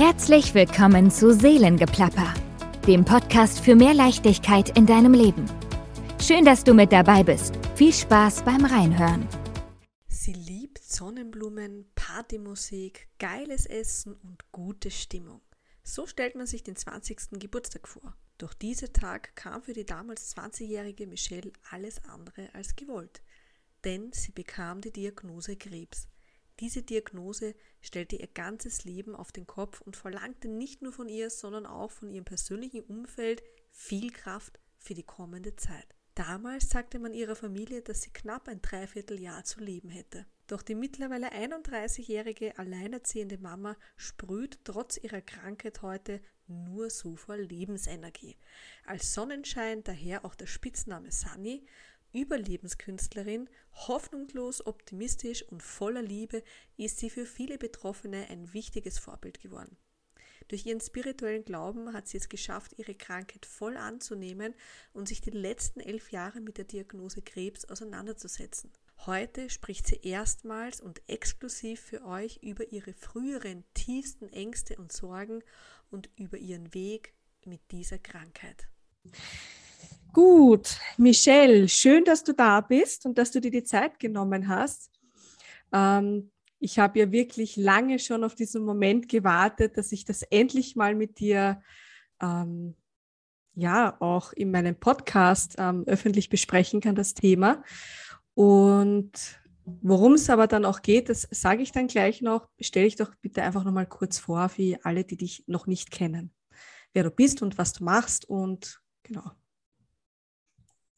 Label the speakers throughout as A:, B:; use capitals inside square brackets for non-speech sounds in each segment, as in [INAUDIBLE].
A: Herzlich willkommen zu Seelengeplapper, dem Podcast für mehr Leichtigkeit in deinem Leben. Schön, dass du mit dabei bist. Viel Spaß beim Reinhören.
B: Sie liebt Sonnenblumen, Partymusik, geiles Essen und gute Stimmung. So stellt man sich den 20. Geburtstag vor. Doch dieser Tag kam für die damals 20-jährige Michelle alles andere als gewollt. Denn sie bekam die Diagnose Krebs. Diese Diagnose stellte ihr ganzes Leben auf den Kopf und verlangte nicht nur von ihr, sondern auch von ihrem persönlichen Umfeld viel Kraft für die kommende Zeit. Damals sagte man ihrer Familie, dass sie knapp ein Dreivierteljahr zu leben hätte. Doch die mittlerweile 31-jährige alleinerziehende Mama sprüht trotz ihrer Krankheit heute nur so vor Lebensenergie. Als Sonnenschein daher auch der Spitzname Sunny Überlebenskünstlerin, hoffnungslos optimistisch und voller Liebe ist sie für viele Betroffene ein wichtiges Vorbild geworden. Durch ihren spirituellen Glauben hat sie es geschafft, ihre Krankheit voll anzunehmen und sich die letzten elf Jahre mit der Diagnose Krebs auseinanderzusetzen. Heute spricht sie erstmals und exklusiv für euch über ihre früheren tiefsten Ängste und Sorgen und über ihren Weg mit dieser Krankheit.
C: Gut, Michelle, schön, dass du da bist und dass du dir die Zeit genommen hast. Ähm, ich habe ja wirklich lange schon auf diesen Moment gewartet, dass ich das endlich mal mit dir ähm, ja auch in meinem Podcast ähm, öffentlich besprechen kann, das Thema. Und worum es aber dann auch geht, das sage ich dann gleich noch. Stell dich doch bitte einfach nochmal kurz vor für alle, die dich noch nicht kennen. Wer du bist und was du machst und genau.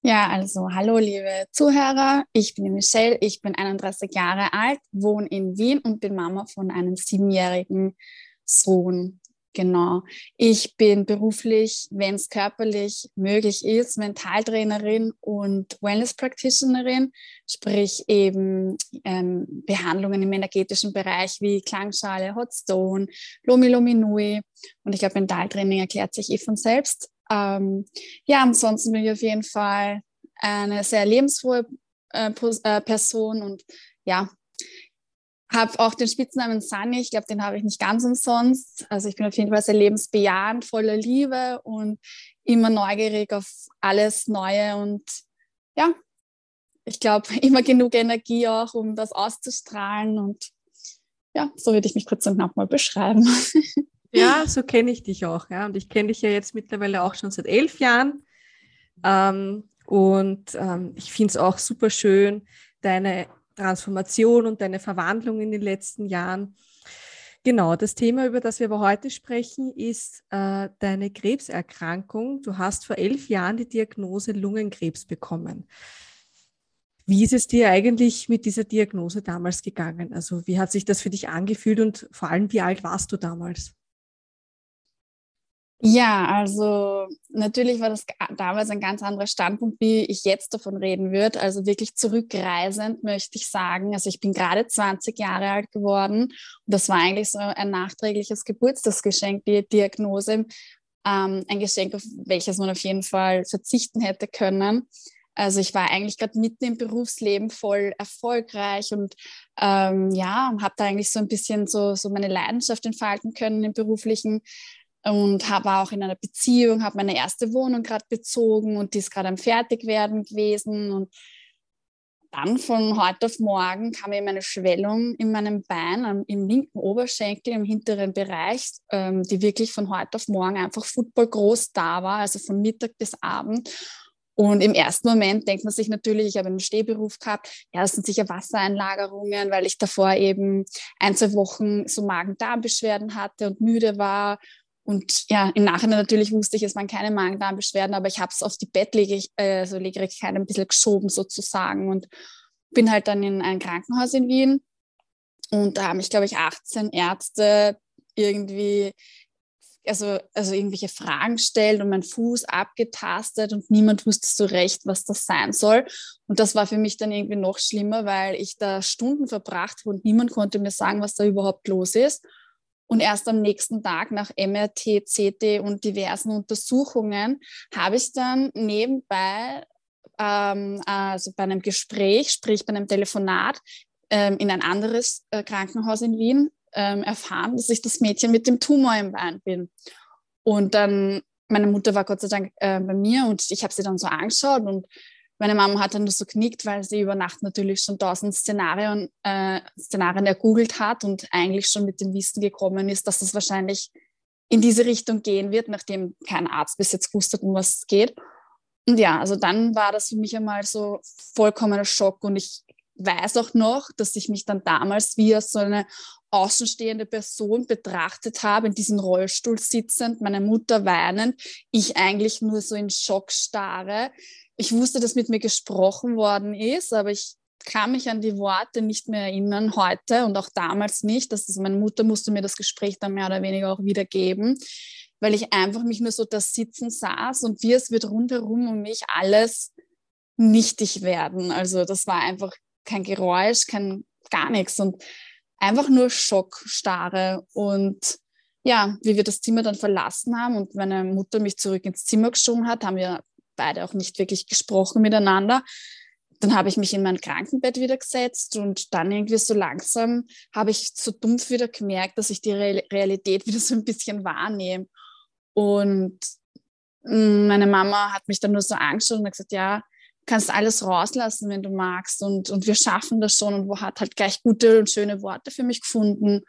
D: Ja, also hallo liebe Zuhörer, ich bin Michelle, ich bin 31 Jahre alt, wohne in Wien und bin Mama von einem siebenjährigen Sohn. Genau. Ich bin beruflich, wenn es körperlich möglich ist, Mentaltrainerin und Wellness Practitionerin, sprich eben ähm, Behandlungen im energetischen Bereich wie Klangschale, Hot Stone, Lomi Lomi Nui. Und ich glaube, Mentaltraining erklärt sich eh von selbst. Ähm, ja, ansonsten bin ich auf jeden Fall eine sehr lebensfrohe äh, äh Person und ja, habe auch den Spitznamen Sunny. Ich glaube, den habe ich nicht ganz umsonst. Also ich bin auf jeden Fall sehr lebensbejahend, voller Liebe und immer neugierig auf alles Neue und ja, ich glaube, [LAUGHS] immer genug Energie auch, um das auszustrahlen und ja, so würde ich mich kurz und knapp mal beschreiben. [LAUGHS]
C: Ja, [LAUGHS] so kenne ich dich auch. Ja. Und ich kenne dich ja jetzt mittlerweile auch schon seit elf Jahren. Ähm, und ähm, ich finde es auch super schön, deine Transformation und deine Verwandlung in den letzten Jahren. Genau, das Thema, über das wir aber heute sprechen, ist äh, deine Krebserkrankung. Du hast vor elf Jahren die Diagnose Lungenkrebs bekommen. Wie ist es dir eigentlich mit dieser Diagnose damals gegangen? Also wie hat sich das für dich angefühlt und vor allem, wie alt warst du damals?
D: Ja, also natürlich war das damals ein ganz anderer Standpunkt, wie ich jetzt davon reden würde. Also wirklich zurückreisend möchte ich sagen. Also ich bin gerade 20 Jahre alt geworden und das war eigentlich so ein nachträgliches Geburtstagsgeschenk, die Diagnose. Ähm, ein Geschenk, auf welches man auf jeden Fall verzichten hätte können. Also ich war eigentlich gerade mitten im Berufsleben voll erfolgreich und ähm, ja, habe da eigentlich so ein bisschen so, so meine Leidenschaft entfalten können im beruflichen und war auch in einer Beziehung, habe meine erste Wohnung gerade bezogen und die ist gerade am Fertigwerden gewesen und dann von heute auf morgen kam eben eine Schwellung in meinem Bein, im linken Oberschenkel, im hinteren Bereich, ähm, die wirklich von heute auf morgen einfach Football groß da war, also von Mittag bis Abend. Und im ersten Moment denkt man sich natürlich, ich habe einen Stehberuf gehabt, ja, das sind sicher Wassereinlagerungen, weil ich davor eben ein, zwei Wochen so Magen-Darm-Beschwerden hatte und müde war und ja, im Nachhinein natürlich wusste ich, es waren keine Magen-Darm-Beschwerden, aber ich habe es auf die Bettlegerigkeit äh, so ein bisschen geschoben sozusagen und bin halt dann in ein Krankenhaus in Wien. Und da haben mich, glaube ich, 18 Ärzte irgendwie, also, also irgendwelche Fragen gestellt und meinen Fuß abgetastet und niemand wusste so recht, was das sein soll. Und das war für mich dann irgendwie noch schlimmer, weil ich da Stunden verbracht habe und niemand konnte mir sagen, was da überhaupt los ist. Und erst am nächsten Tag nach MRT, CT und diversen Untersuchungen habe ich dann nebenbei, ähm, also bei einem Gespräch, sprich bei einem Telefonat, ähm, in ein anderes äh, Krankenhaus in Wien ähm, erfahren, dass ich das Mädchen mit dem Tumor im Bein bin. Und dann, meine Mutter war Gott sei Dank äh, bei mir und ich habe sie dann so angeschaut und meine Mama hat dann nur so knickt, weil sie über Nacht natürlich schon tausend Szenarien, äh, Szenarien ergoogelt hat und eigentlich schon mit dem Wissen gekommen ist, dass das wahrscheinlich in diese Richtung gehen wird, nachdem kein Arzt bis jetzt wusste, um was es geht. Und ja, also dann war das für mich einmal so vollkommener Schock und ich weiß auch noch, dass ich mich dann damals wie so eine außenstehende Person betrachtet habe, in diesem Rollstuhl sitzend, meine Mutter weinend, ich eigentlich nur so in Schock starre. Ich wusste, dass mit mir gesprochen worden ist, aber ich kann mich an die Worte nicht mehr erinnern heute und auch damals nicht. Das ist, meine Mutter musste mir das Gespräch dann mehr oder weniger auch wiedergeben weil ich einfach mich nur so da sitzen saß und wie es wird rundherum um mich alles nichtig werden. Also das war einfach kein Geräusch, kein gar nichts und einfach nur Schockstarre. Und ja, wie wir das Zimmer dann verlassen haben und meine Mutter mich zurück ins Zimmer geschoben hat, haben wir beide auch nicht wirklich gesprochen miteinander. Dann habe ich mich in mein Krankenbett wieder gesetzt und dann irgendwie so langsam habe ich so dumpf wieder gemerkt, dass ich die Realität wieder so ein bisschen wahrnehme. Und mm, meine Mama hat mich dann nur so angeschaut und hat gesagt, ja, kannst alles rauslassen, wenn du magst und, und wir schaffen das schon und wo hat halt gleich gute und schöne Worte für mich gefunden.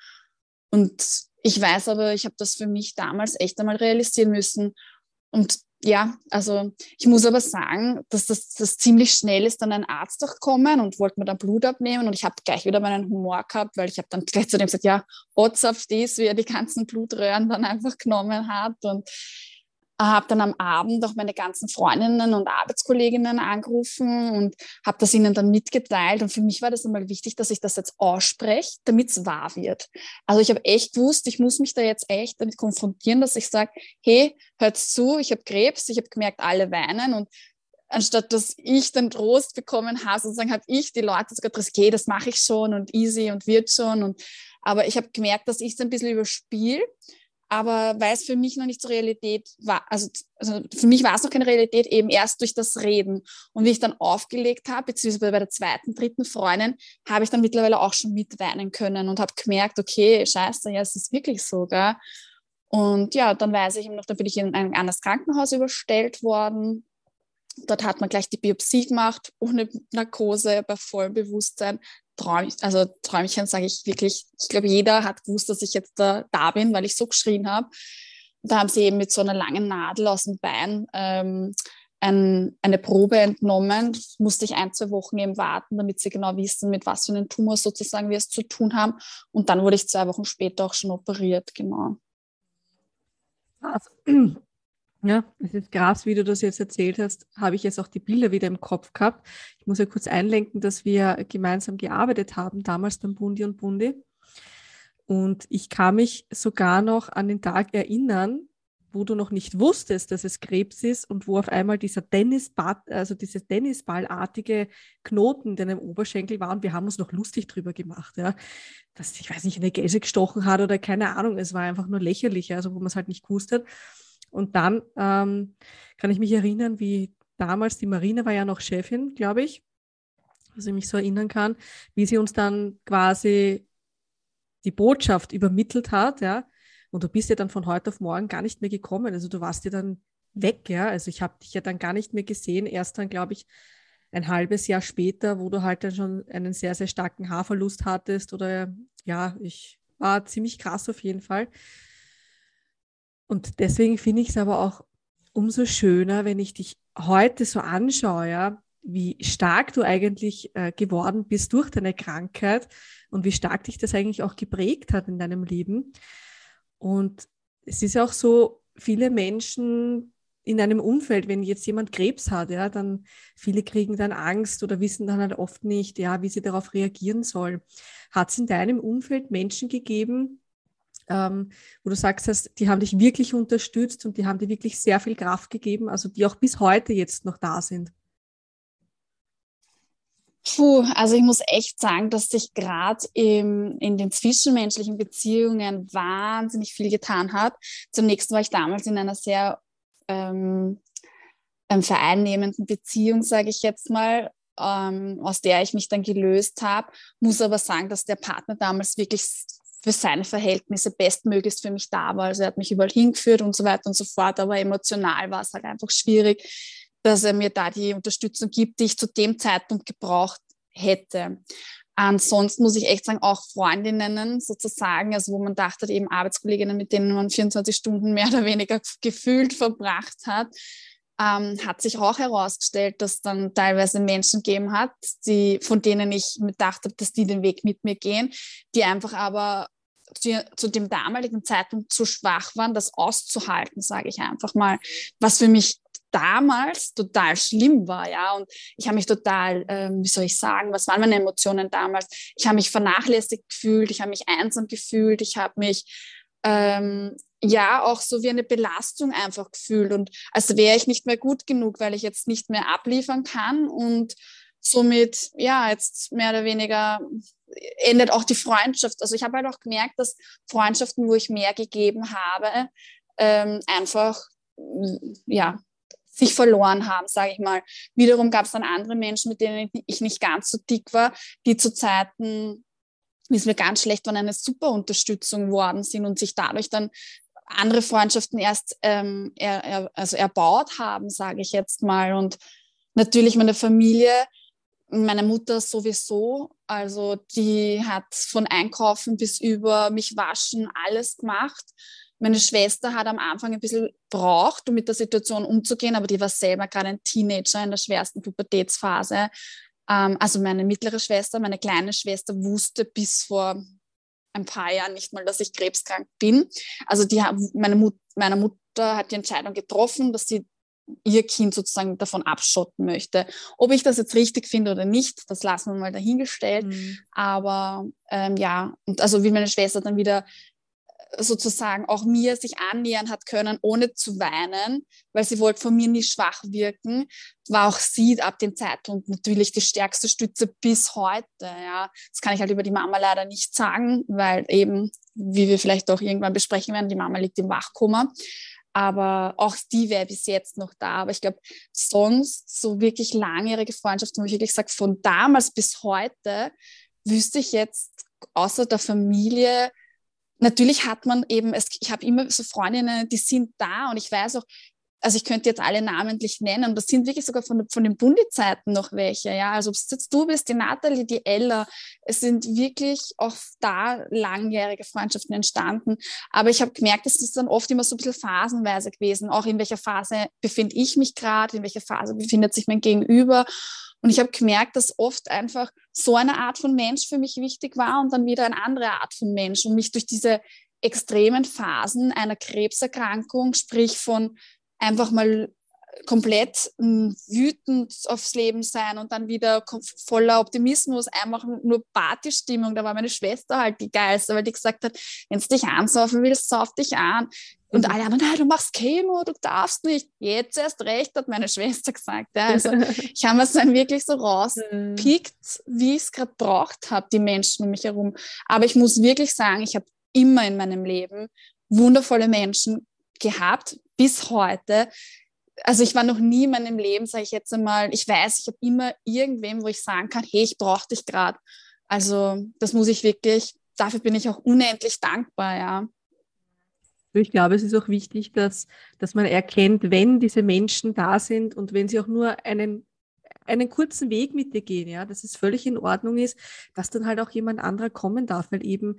D: Und ich weiß aber, ich habe das für mich damals echt einmal realisieren müssen. Und ja, also ich muss aber sagen, dass das, das ziemlich schnell ist, dann ein Arzt durchkommen und wollte mir dann Blut abnehmen und ich habe gleich wieder meinen Humor gehabt, weil ich habe dann [LAUGHS] gleich zu dem gesagt, ja, Otz auf das, wie er die ganzen Blutröhren dann einfach genommen hat und habe dann am Abend auch meine ganzen Freundinnen und Arbeitskolleginnen angerufen und habe das ihnen dann mitgeteilt. Und für mich war das einmal wichtig, dass ich das jetzt ausspreche, damit es wahr wird. Also ich habe echt gewusst, ich muss mich da jetzt echt damit konfrontieren, dass ich sage, hey, hört zu, ich habe Krebs, ich habe gemerkt, alle weinen und anstatt dass ich den Trost bekommen habe, sozusagen habe ich die Leute sogar gesagt, okay, das mache ich schon und easy und wird schon. Und, aber ich habe gemerkt, dass ich es ein bisschen überspiele aber weil es für mich noch nicht zur Realität war, also, also für mich war es noch keine Realität, eben erst durch das Reden. Und wie ich dann aufgelegt habe, beziehungsweise bei der zweiten, dritten Freundin, habe ich dann mittlerweile auch schon mitweinen können und habe gemerkt, okay, scheiße, ja, es ist wirklich so, gell? Und ja, dann weiß ich eben noch, dann bin ich in ein anderes Krankenhaus überstellt worden. Dort hat man gleich die Biopsie gemacht, ohne Narkose, bei vollem Bewusstsein. Träum, also Träumchen sage ich wirklich, ich glaube, jeder hat gewusst, dass ich jetzt da, da bin, weil ich so geschrien habe. Da haben sie eben mit so einer langen Nadel aus dem Bein ähm, ein, eine Probe entnommen. Musste ich ein, zwei Wochen eben warten, damit sie genau wissen, mit was für einem Tumor sozusagen wir es zu tun haben. Und dann wurde ich zwei Wochen später auch schon operiert, genau.
C: Also, ja, es ist krass, wie du das jetzt erzählt hast, habe ich jetzt auch die Bilder wieder im Kopf gehabt. Ich muss ja kurz einlenken, dass wir gemeinsam gearbeitet haben, damals beim Bundi und Bundi. Und ich kann mich sogar noch an den Tag erinnern, wo du noch nicht wusstest, dass es Krebs ist und wo auf einmal dieser Tennisball, also diese Tennisballartige Knoten in deinem Oberschenkel war und wir haben uns noch lustig drüber gemacht, ja. Dass, ich weiß nicht, eine Gelse gestochen hat oder keine Ahnung, es war einfach nur lächerlich, also wo man es halt nicht gewusst hat. Und dann ähm, kann ich mich erinnern, wie damals die Marina war ja noch Chefin, glaube ich, was ich mich so erinnern kann, wie sie uns dann quasi die Botschaft übermittelt hat, ja. Und du bist ja dann von heute auf morgen gar nicht mehr gekommen. Also du warst ja dann weg, ja. Also ich habe dich ja dann gar nicht mehr gesehen. Erst dann, glaube ich, ein halbes Jahr später, wo du halt dann schon einen sehr, sehr starken Haarverlust hattest. Oder ja, ich war ziemlich krass auf jeden Fall. Und deswegen finde ich es aber auch umso schöner, wenn ich dich heute so anschaue, wie stark du eigentlich äh, geworden bist durch deine Krankheit und wie stark dich das eigentlich auch geprägt hat in deinem Leben. Und es ist auch so, viele Menschen in einem Umfeld, wenn jetzt jemand Krebs hat, ja, dann viele kriegen dann Angst oder wissen dann halt oft nicht, ja, wie sie darauf reagieren sollen. Hat es in deinem Umfeld Menschen gegeben, ähm, wo du sagst, dass die haben dich wirklich unterstützt und die haben dir wirklich sehr viel Kraft gegeben, also die auch bis heute jetzt noch da sind?
D: Puh, also ich muss echt sagen, dass sich gerade in den zwischenmenschlichen Beziehungen wahnsinnig viel getan hat. Zunächst war ich damals in einer sehr ähm, ähm vereinnehmenden Beziehung, sage ich jetzt mal, ähm, aus der ich mich dann gelöst habe. Muss aber sagen, dass der Partner damals wirklich für seine Verhältnisse bestmöglichst für mich da war. Also er hat mich überall hingeführt und so weiter und so fort, aber emotional war es halt einfach schwierig, dass er mir da die Unterstützung gibt, die ich zu dem Zeitpunkt gebraucht hätte. Ansonsten muss ich echt sagen, auch Freundinnen sozusagen, also wo man dachte, eben Arbeitskolleginnen, mit denen man 24 Stunden mehr oder weniger gefühlt verbracht hat, ähm, hat sich auch herausgestellt, dass dann teilweise Menschen gegeben hat, die, von denen ich mir dachte, dass die den Weg mit mir gehen, die einfach aber zu, zu dem damaligen Zeitpunkt zu schwach waren, das auszuhalten, sage ich einfach mal, was für mich damals total schlimm war, ja. Und ich habe mich total, ähm, wie soll ich sagen, was waren meine Emotionen damals? Ich habe mich vernachlässigt gefühlt, ich habe mich einsam gefühlt, ich habe mich ähm, ja auch so wie eine Belastung einfach gefühlt und als wäre ich nicht mehr gut genug, weil ich jetzt nicht mehr abliefern kann und somit ja jetzt mehr oder weniger endet auch die Freundschaft. Also ich habe halt auch gemerkt, dass Freundschaften, wo ich mehr gegeben habe, ähm, einfach ja sich verloren haben, sage ich mal. Wiederum gab es dann andere Menschen, mit denen ich nicht ganz so dick war, die zu Zeiten, es mir ganz schlecht war, eine super Unterstützung worden sind und sich dadurch dann andere Freundschaften erst ähm, er, er, also erbaut haben, sage ich jetzt mal. Und natürlich meine Familie, meine Mutter sowieso, also die hat von Einkaufen bis über mich waschen alles gemacht. Meine Schwester hat am Anfang ein bisschen braucht, um mit der Situation umzugehen, aber die war selber gerade ein Teenager in der schwersten Pubertätsphase. Ähm, also meine mittlere Schwester, meine kleine Schwester wusste bis vor ein paar Jahren nicht mal, dass ich krebskrank bin. Also die, meine, Mut, meine Mutter hat die Entscheidung getroffen, dass sie ihr Kind sozusagen davon abschotten möchte. Ob ich das jetzt richtig finde oder nicht, das lassen wir mal dahingestellt. Mhm. Aber ähm, ja, und also wie meine Schwester dann wieder sozusagen auch mir sich annähern hat können, ohne zu weinen, weil sie wollte von mir nie schwach wirken, war auch sie ab dem Zeitpunkt natürlich die stärkste Stütze bis heute. Ja. Das kann ich halt über die Mama leider nicht sagen, weil eben, wie wir vielleicht auch irgendwann besprechen werden, die Mama liegt im Wachkoma. Aber auch die wäre bis jetzt noch da. Aber ich glaube, sonst so wirklich langjährige Freundschaften, wo ich wirklich sage, von damals bis heute wüsste ich jetzt außer der Familie natürlich hat man eben, es, ich habe immer so Freundinnen, die sind da und ich weiß auch, also ich könnte jetzt alle namentlich nennen, das sind wirklich sogar von, von den Bundi-Zeiten noch welche, ja, also ob es jetzt du bist, die Nathalie, die Ella, es sind wirklich auch da langjährige Freundschaften entstanden, aber ich habe gemerkt, es ist dann oft immer so ein bisschen phasenweise gewesen, auch in welcher Phase befinde ich mich gerade, in welcher Phase befindet sich mein Gegenüber und ich habe gemerkt, dass oft einfach so eine Art von Mensch für mich wichtig war und dann wieder eine andere Art von Mensch und mich durch diese extremen Phasen einer Krebserkrankung, sprich von einfach mal komplett hm, wütend aufs Leben sein und dann wieder voller Optimismus, einfach nur Partystimmung. Da war meine Schwester halt die geilste, weil die gesagt hat, wenn du dich ansaufen willst, sauf dich an. Und alle anderen, nein, du machst Chemo, du darfst nicht. Jetzt erst recht, hat meine [LAUGHS] Schwester gesagt. Ja, also [LAUGHS] ich habe es dann wirklich so rauspickt, wie ich es gerade braucht habe, die Menschen um mich herum. Aber ich muss wirklich sagen, ich habe immer in meinem Leben wundervolle Menschen gehabt, bis heute. Also ich war noch nie in meinem Leben, sage ich jetzt einmal, ich weiß, ich habe immer irgendwem, wo ich sagen kann, hey, ich brauche dich gerade. Also das muss ich wirklich, dafür bin ich auch unendlich dankbar, ja.
C: Ich glaube, es ist auch wichtig, dass, dass man erkennt, wenn diese Menschen da sind und wenn sie auch nur einen, einen kurzen Weg mit dir gehen, ja, dass es völlig in Ordnung ist, dass dann halt auch jemand anderer kommen darf, weil eben,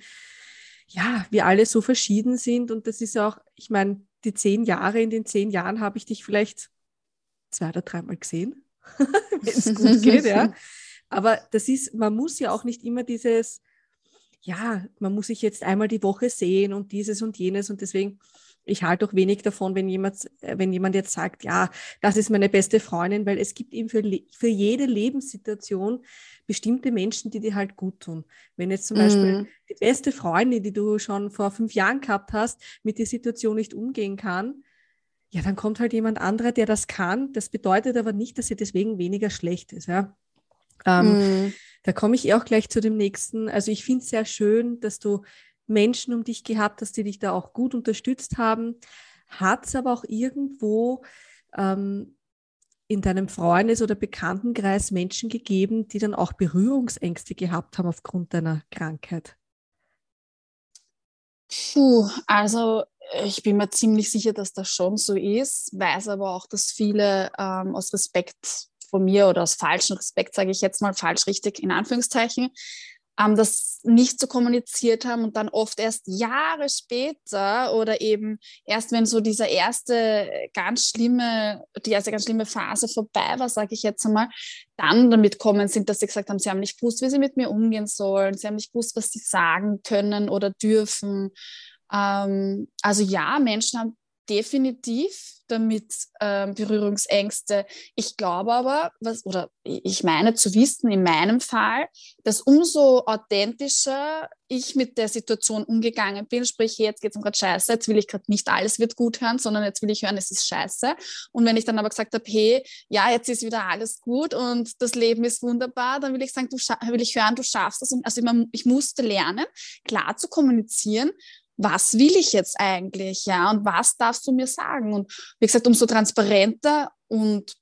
C: ja, wir alle so verschieden sind und das ist auch, ich meine, die zehn Jahre, in den zehn Jahren habe ich dich vielleicht zwei oder dreimal gesehen, [LAUGHS] wenn es gut geht, ja. Aber das ist, man muss ja auch nicht immer dieses, ja, man muss sich jetzt einmal die Woche sehen und dieses und jenes und deswegen, ich halte auch wenig davon, wenn jemand, äh, wenn jemand jetzt sagt, ja, das ist meine beste Freundin, weil es gibt eben für, für jede Lebenssituation bestimmte Menschen, die dir halt gut tun. Wenn jetzt zum mm. Beispiel mhm. die beste Freundin, die du schon vor fünf Jahren gehabt hast, mit der Situation nicht umgehen kann, ja, dann kommt halt jemand anderer, der das kann. Das bedeutet aber nicht, dass sie deswegen weniger schlecht ist. Ja? Ähm, mm. Da komme ich eh auch gleich zu dem nächsten. Also ich finde es sehr schön, dass du Menschen um dich gehabt hast, die dich da auch gut unterstützt haben. Hat es aber auch irgendwo ähm, in deinem Freundes- oder Bekanntenkreis Menschen gegeben, die dann auch Berührungsängste gehabt haben aufgrund deiner Krankheit?
D: Puh, also ich bin mir ziemlich sicher, dass das schon so ist, weiß aber auch, dass viele ähm, aus Respekt von mir oder aus falschem Respekt, sage ich jetzt mal, falsch richtig in Anführungszeichen, ähm, das nicht so kommuniziert haben und dann oft erst Jahre später oder eben erst wenn so diese erste ganz schlimme, die erste ganz schlimme Phase vorbei war, sage ich jetzt einmal, dann damit kommen sind, dass sie gesagt haben, sie haben nicht gewusst, wie sie mit mir umgehen sollen, sie haben nicht gewusst, was sie sagen können oder dürfen. Ähm, also ja, Menschen haben definitiv damit ähm, Berührungsängste. Ich glaube aber, was, oder ich meine zu wissen in meinem Fall, dass umso authentischer ich mit der Situation umgegangen bin, sprich, jetzt geht es um gerade scheiße, jetzt will ich gerade nicht alles wird gut hören, sondern jetzt will ich hören, es ist scheiße. Und wenn ich dann aber gesagt habe, hey, ja, jetzt ist wieder alles gut und das Leben ist wunderbar, dann will ich sagen, du will ich hören, du schaffst das. Also ich, ich musste lernen, klar zu kommunizieren was will ich jetzt eigentlich, ja, und was darfst du mir sagen? Und wie gesagt, umso transparenter und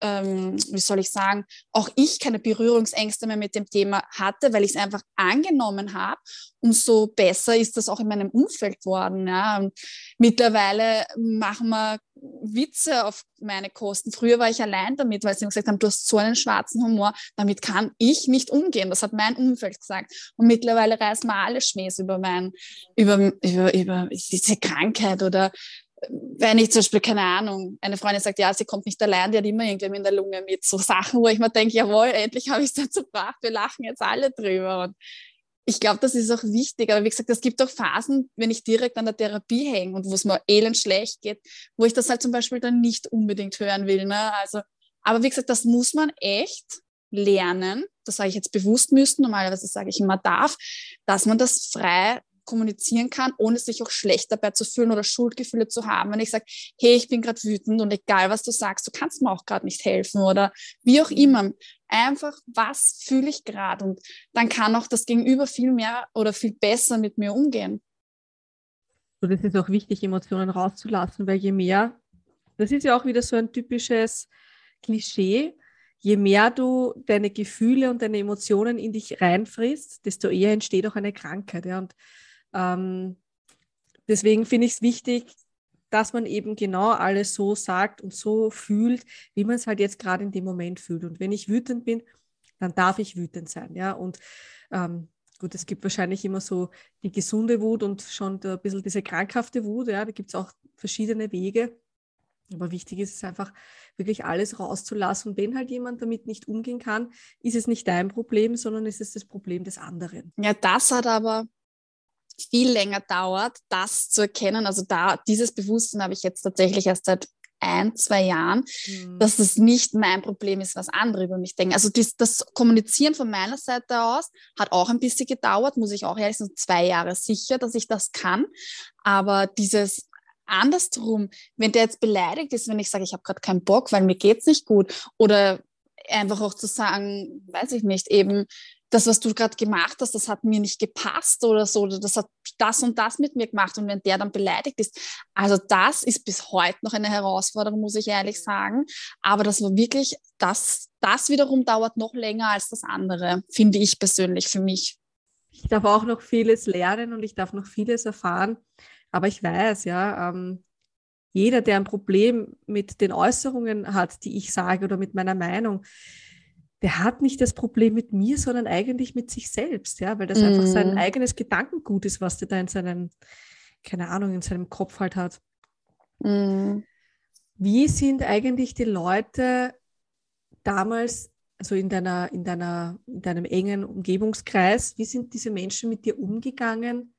D: ähm, wie soll ich sagen, auch ich keine Berührungsängste mehr mit dem Thema hatte, weil ich es einfach angenommen habe, umso besser ist das auch in meinem Umfeld worden. Ja. Und mittlerweile machen wir Witze auf meine Kosten. Früher war ich allein damit, weil sie gesagt haben, du hast so einen schwarzen Humor, damit kann ich nicht umgehen. Das hat mein Umfeld gesagt. Und mittlerweile reißen wir alle Schmähs über, mein, über, über, über diese Krankheit oder wenn ich zum Beispiel, keine Ahnung, eine Freundin sagt, ja, sie kommt nicht allein, die hat immer irgendwem in der Lunge mit. So Sachen, wo ich mir denke, jawohl, endlich habe ich es dazu gebracht, wir lachen jetzt alle drüber. Und ich glaube, das ist auch wichtig. Aber wie gesagt, es gibt auch Phasen, wenn ich direkt an der Therapie hänge und wo es mir elend schlecht geht, wo ich das halt zum Beispiel dann nicht unbedingt hören will. Ne? Also, aber wie gesagt, das muss man echt lernen. Das sage ich jetzt bewusst müssen. Normalerweise sage ich immer darf, dass man das frei kommunizieren kann, ohne sich auch schlecht dabei zu fühlen oder Schuldgefühle zu haben. Wenn ich sage, hey, ich bin gerade wütend und egal, was du sagst, du kannst mir auch gerade nicht helfen oder wie auch immer. Einfach, was fühle ich gerade? Und dann kann auch das Gegenüber viel mehr oder viel besser mit mir umgehen.
C: So, das ist auch wichtig, Emotionen rauszulassen, weil je mehr, das ist ja auch wieder so ein typisches Klischee, je mehr du deine Gefühle und deine Emotionen in dich reinfrisst, desto eher entsteht auch eine Krankheit. Ja? Und ähm, deswegen finde ich es wichtig, dass man eben genau alles so sagt und so fühlt, wie man es halt jetzt gerade in dem Moment fühlt. Und wenn ich wütend bin, dann darf ich wütend sein. Ja? Und ähm, gut, es gibt wahrscheinlich immer so die gesunde Wut und schon ein bisschen diese krankhafte Wut. Ja? Da gibt es auch verschiedene Wege. Aber wichtig ist es einfach, wirklich alles rauszulassen. Und wenn halt jemand damit nicht umgehen kann, ist es nicht dein Problem, sondern ist es das Problem des anderen.
D: Ja, das hat aber viel länger dauert, das zu erkennen. Also da, dieses Bewusstsein habe ich jetzt tatsächlich erst seit ein, zwei Jahren, mhm. dass es nicht mein Problem ist, was andere über mich denken. Also dies, das Kommunizieren von meiner Seite aus hat auch ein bisschen gedauert, muss ich auch ehrlich sagen, zwei Jahre sicher, dass ich das kann. Aber dieses andersrum, wenn der jetzt beleidigt ist, wenn ich sage, ich habe gerade keinen Bock, weil mir geht es nicht gut, oder einfach auch zu sagen, weiß ich nicht, eben das, was du gerade gemacht hast, das hat mir nicht gepasst oder so, oder das hat das und das mit mir gemacht. Und wenn der dann beleidigt ist, also das ist bis heute noch eine Herausforderung, muss ich ehrlich sagen. Aber das war wirklich, das, das wiederum dauert noch länger als das andere, finde ich persönlich für mich.
C: Ich darf auch noch vieles lernen und ich darf noch vieles erfahren. Aber ich weiß, ja, ähm, jeder, der ein Problem mit den Äußerungen hat, die ich sage oder mit meiner Meinung, der hat nicht das Problem mit mir, sondern eigentlich mit sich selbst, ja, weil das mm. einfach sein mhm. eigenes Gedankengut ist, was der da in seinem, keine Ahnung, in seinem Kopf halt hat. Mm. Wie sind eigentlich die Leute damals, also in deiner, in deiner, in deinem engen Umgebungskreis, wie sind diese Menschen mit dir umgegangen?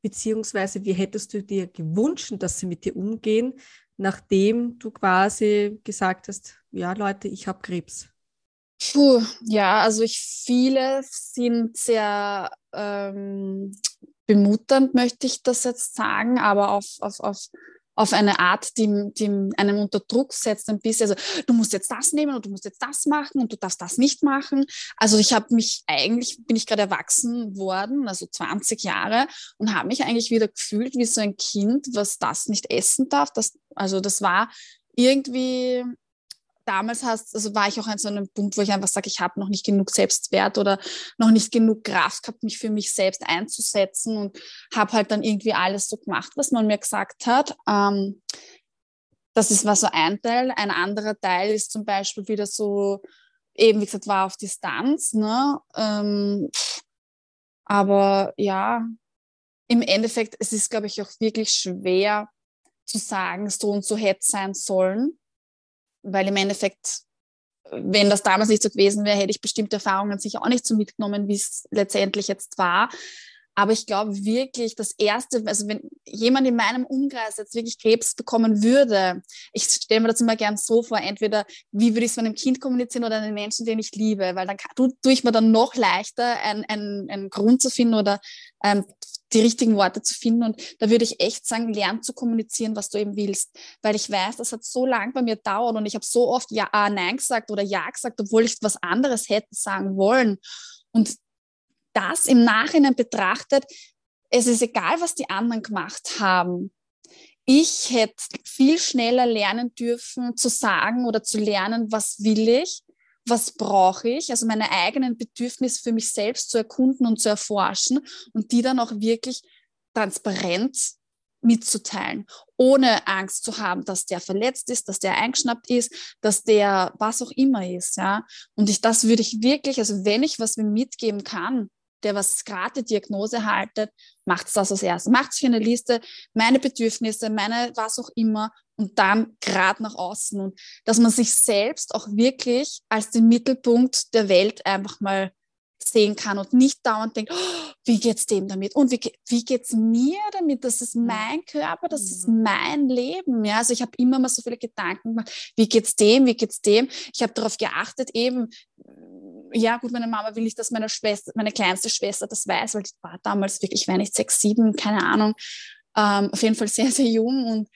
C: Beziehungsweise wie hättest du dir gewünscht, dass sie mit dir umgehen, nachdem du quasi gesagt hast, ja Leute, ich habe Krebs?
D: Puh, ja, also ich, viele sind sehr ähm, bemutternd, möchte ich das jetzt sagen, aber auf, auf, auf, auf eine Art, die, die einem unter Druck setzt ein bisschen. Also du musst jetzt das nehmen und du musst jetzt das machen und du darfst das nicht machen. Also ich habe mich eigentlich, bin ich gerade erwachsen worden, also 20 Jahre, und habe mich eigentlich wieder gefühlt wie so ein Kind, was das nicht essen darf. Das, also das war irgendwie damals hast, also war ich auch an so einem Punkt, wo ich einfach sage, ich habe noch nicht genug Selbstwert oder noch nicht genug Kraft gehabt, mich für mich selbst einzusetzen und habe halt dann irgendwie alles so gemacht, was man mir gesagt hat. Ähm, das ist, war so ein Teil. Ein anderer Teil ist zum Beispiel wieder so, eben wie gesagt, war auf Distanz. Ne? Ähm, aber ja, im Endeffekt, es ist, glaube ich, auch wirklich schwer zu sagen, so und so hätte sein sollen weil im Endeffekt, wenn das damals nicht so gewesen wäre, hätte ich bestimmte Erfahrungen sicher auch nicht so mitgenommen, wie es letztendlich jetzt war. Aber ich glaube wirklich, das Erste, also wenn jemand in meinem Umkreis jetzt wirklich Krebs bekommen würde, ich stelle mir das immer gern so vor, entweder wie würde ich es mit einem Kind kommunizieren oder einem Menschen, den ich liebe, weil dann tue ich mir dann noch leichter, einen, einen, einen Grund zu finden oder ähm, die richtigen Worte zu finden. Und da würde ich echt sagen, lern zu kommunizieren, was du eben willst. Weil ich weiß, das hat so lange bei mir dauert und ich habe so oft Ja, ah, Nein gesagt oder Ja gesagt, obwohl ich was anderes hätte sagen wollen. Und das im Nachhinein betrachtet, es ist egal, was die anderen gemacht haben. Ich hätte viel schneller lernen dürfen zu sagen oder zu lernen, was will ich, was brauche ich, also meine eigenen Bedürfnisse für mich selbst zu erkunden und zu erforschen und die dann auch wirklich transparent mitzuteilen, ohne Angst zu haben, dass der verletzt ist, dass der eingeschnappt ist, dass der was auch immer ist, ja. Und ich, das würde ich wirklich, also wenn ich was mitgeben kann, der was gerade Diagnose haltet, macht es das als erstes. Macht sich eine Liste, meine Bedürfnisse, meine was auch immer und dann gerade nach außen. Und dass man sich selbst auch wirklich als den Mittelpunkt der Welt einfach mal sehen kann und nicht dauernd denkt, oh, wie geht's dem damit und wie, wie geht's mir damit? Das ist mein Körper, das ist mhm. mein Leben. Ja, also ich habe immer mal so viele Gedanken gemacht, wie geht's dem, wie geht's dem? Ich habe darauf geachtet, eben ja gut, meine Mama will nicht, dass meine Schwester, meine kleinste Schwester das weiß, weil die war damals wirklich, ich war nicht sechs, sieben, keine Ahnung, ähm, auf jeden Fall sehr, sehr jung und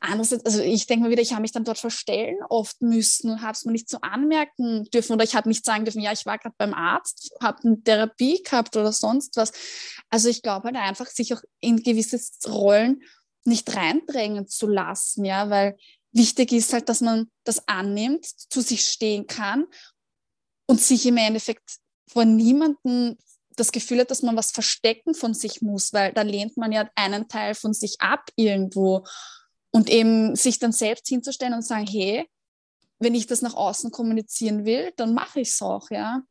D: andererseits, also ich denke mir wieder, ich habe mich dann dort verstellen oft müssen und habe es mir nicht so anmerken dürfen oder ich habe nicht sagen dürfen, ja, ich war gerade beim Arzt, habe eine Therapie gehabt oder sonst was. Also ich glaube halt einfach, sich auch in gewisse Rollen nicht reindrängen zu lassen, ja, weil wichtig ist halt, dass man das annimmt, zu sich stehen kann und sich im Endeffekt vor niemandem das Gefühl hat, dass man was verstecken von sich muss, weil da lehnt man ja einen Teil von sich ab irgendwo. Und eben sich dann selbst hinzustellen und sagen, hey, wenn ich das nach außen kommunizieren will, dann mache ich es auch, ja.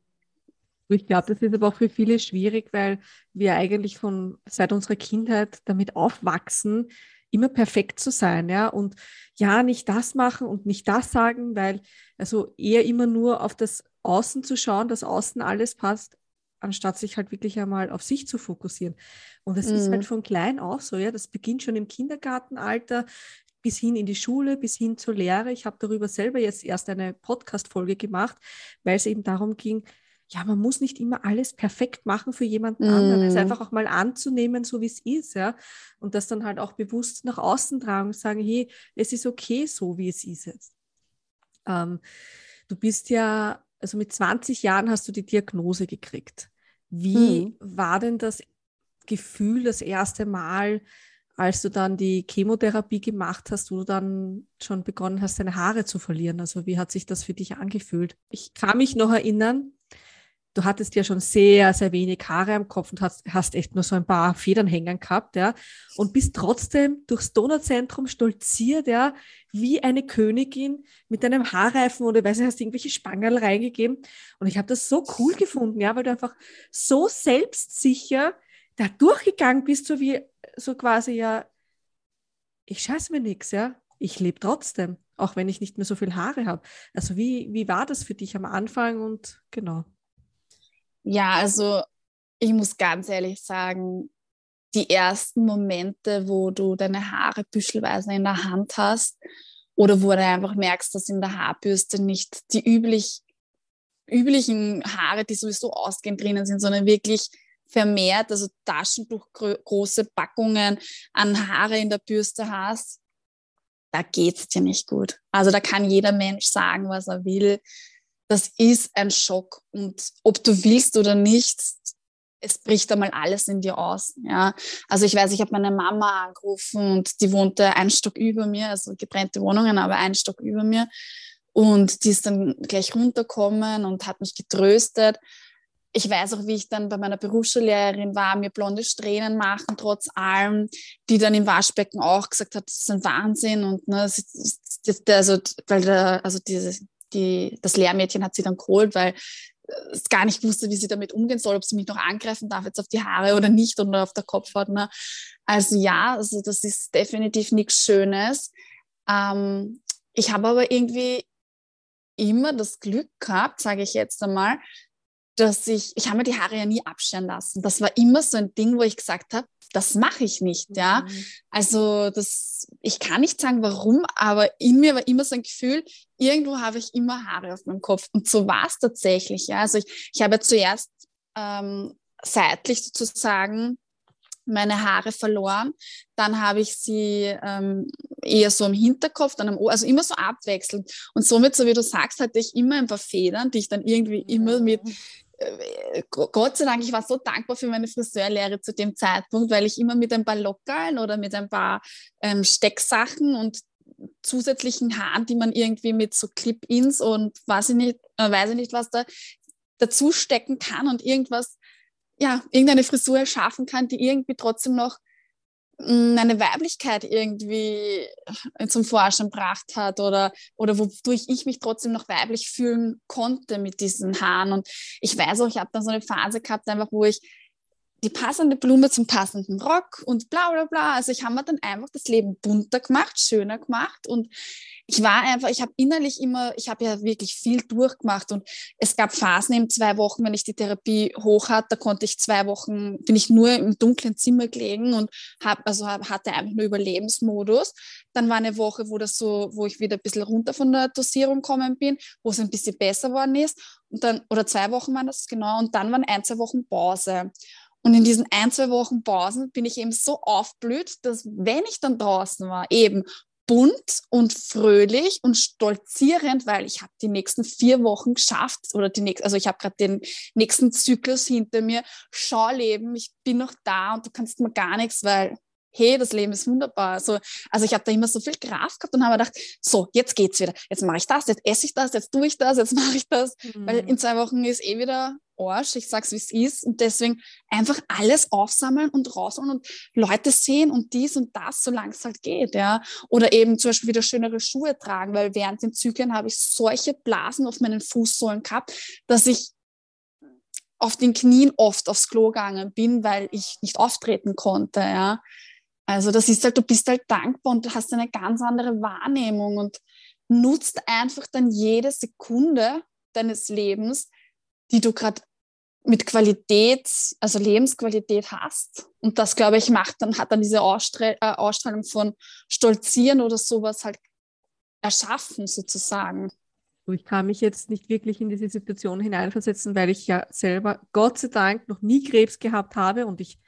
C: Ich glaube, das ist aber auch für viele schwierig, weil wir eigentlich von seit unserer Kindheit damit aufwachsen, immer perfekt zu sein, ja, und ja, nicht das machen und nicht das sagen, weil also eher immer nur auf das Außen zu schauen, dass außen alles passt, anstatt sich halt wirklich einmal auf sich zu fokussieren. Und das mhm. ist halt mhm. von klein auch so, ja, das beginnt schon im Kindergartenalter bis hin in die Schule, bis hin zur Lehre. Ich habe darüber selber jetzt erst eine Podcast-Folge gemacht, weil es eben darum ging, ja, man muss nicht immer alles perfekt machen für jemanden mm. anderen. Es einfach auch mal anzunehmen, so wie es ist, ja. Und das dann halt auch bewusst nach außen tragen und sagen, hey, es ist okay, so wie es ist jetzt. Ähm, du bist ja, also mit 20 Jahren hast du die Diagnose gekriegt. Wie mm. war denn das Gefühl das erste Mal, als du dann die Chemotherapie gemacht hast, wo du dann schon begonnen hast, deine Haare zu verlieren? Also wie hat sich das für dich angefühlt? Ich kann mich noch erinnern, du hattest ja schon sehr, sehr wenig Haare am Kopf und hast, hast echt nur so ein paar Federn hängen gehabt, ja, und bist trotzdem durchs Donauzentrum stolziert, ja, wie eine Königin mit deinem Haarreifen oder weiß ich, hast irgendwelche Spangerl reingegeben. Und ich habe das so cool gefunden, ja, weil du einfach so selbstsicher da durchgegangen bist, so wie, so quasi, ja, ich scheiß mir nichts, ja, ich lebe trotzdem, auch wenn ich nicht mehr so viel Haare habe. Also wie, wie war das für dich am Anfang und genau?
D: Ja, also ich muss ganz ehrlich sagen, die ersten Momente, wo du deine Haare büschelweise in der Hand hast oder wo du einfach merkst, dass in der Haarbürste nicht die üblich, üblichen Haare, die sowieso ausgehend drinnen sind, sondern wirklich vermehrt, also Taschentuch große Packungen an Haare in der Bürste hast, da geht es dir nicht gut. Also da kann jeder Mensch sagen, was er will das ist ein Schock. Und ob du willst oder nicht, es bricht einmal alles in dir aus. Ja. Also ich weiß, ich habe meine Mama angerufen und die wohnte einen Stock über mir, also getrennte Wohnungen, aber einen Stock über mir. Und die ist dann gleich runtergekommen und hat mich getröstet. Ich weiß auch, wie ich dann bei meiner Berufsschullehrerin war, mir blonde Strähnen machen, trotz allem, die dann im Waschbecken auch gesagt hat, das ist ein Wahnsinn. Und ne, also, weil da, also diese, die, das Lehrmädchen hat sie dann geholt, weil es gar nicht wusste, wie sie damit umgehen soll, ob sie mich noch angreifen darf jetzt auf die Haare oder nicht oder auf der Kopfhaut. Ne? Also ja, also das ist definitiv nichts Schönes. Ähm, ich habe aber irgendwie immer das Glück gehabt, sage ich jetzt einmal, dass ich, ich habe mir die Haare ja nie abscheren lassen. Das war immer so ein Ding, wo ich gesagt habe, das mache ich nicht, ja. Mhm. Also das, ich kann nicht sagen, warum, aber in mir war immer so ein Gefühl, irgendwo habe ich immer Haare auf meinem Kopf. Und so war es tatsächlich, ja. Also ich, ich habe zuerst ähm, seitlich sozusagen meine Haare verloren. Dann habe ich sie ähm, eher so im Hinterkopf, dann am Ohr, also immer so abwechselnd. Und somit, so wie du sagst, hatte ich immer ein paar Federn, die ich dann irgendwie immer mit äh, Gott sei Dank, ich war so dankbar für meine Friseurlehre zu dem Zeitpunkt, weil ich immer mit ein paar Lockerl oder mit ein paar ähm, Stecksachen und zusätzlichen Haaren, die man irgendwie mit so Clip-ins und weiß ich nicht, äh, weiß ich nicht, was da dazu stecken kann und irgendwas, ja, irgendeine Frisur erschaffen kann, die irgendwie trotzdem noch hm, eine Weiblichkeit irgendwie zum Vorschein gebracht hat oder, oder wodurch ich mich trotzdem noch weiblich fühlen konnte mit diesen Haaren. Und ich weiß auch, ich habe dann so eine Phase gehabt, einfach wo ich die passende Blume zum passenden Rock und bla bla bla. Also ich habe mir dann einfach das Leben bunter gemacht, schöner gemacht und ich war einfach, ich habe innerlich immer, ich habe ja wirklich viel durchgemacht und es gab Phasen in zwei Wochen, wenn ich die Therapie hoch hatte, da konnte ich zwei Wochen, bin ich nur im dunklen Zimmer gelegen und habe, also hatte einfach nur Überlebensmodus. Dann war eine Woche, wo das so, wo ich wieder ein bisschen runter von der Dosierung gekommen bin, wo es ein bisschen besser worden ist. Und dann, oder zwei Wochen waren das genau, und dann waren ein, zwei Wochen Pause. Und in diesen ein, zwei Wochen Pausen bin ich eben so aufblüht, dass wenn ich dann draußen war, eben bunt und fröhlich und stolzierend, weil ich habe die nächsten vier Wochen geschafft oder die nächsten, also ich habe gerade den nächsten Zyklus hinter mir. Schau Leben, ich bin noch da und du kannst mir gar nichts, weil hey, das Leben ist wunderbar. Also, also ich habe da immer so viel Kraft gehabt und habe gedacht, so, jetzt geht's wieder. Jetzt mache ich das, jetzt esse ich das, jetzt tue ich das, jetzt [LAUGHS] mache ich das. Mhm. Weil in zwei Wochen ist eh wieder Arsch, ich sag's wie es ist. Und deswegen einfach alles aufsammeln und rausholen und Leute sehen und dies und das, solange es halt geht, ja. Oder eben zum Beispiel wieder schönere Schuhe tragen, weil während den Zyklen habe ich solche Blasen auf meinen Fußsohlen gehabt, dass ich auf den Knien oft aufs Klo gegangen bin, weil ich nicht auftreten konnte, ja. Also das ist halt, du bist halt dankbar und du hast eine ganz andere Wahrnehmung und nutzt einfach dann jede Sekunde deines Lebens, die du gerade mit Qualität, also Lebensqualität hast. Und das, glaube ich, macht dann, hat dann diese Ausstrahl äh, Ausstrahlung von Stolzieren oder sowas halt erschaffen, sozusagen.
C: Ich kann mich jetzt nicht wirklich in diese Situation hineinversetzen, weil ich ja selber Gott sei Dank noch nie Krebs gehabt habe und ich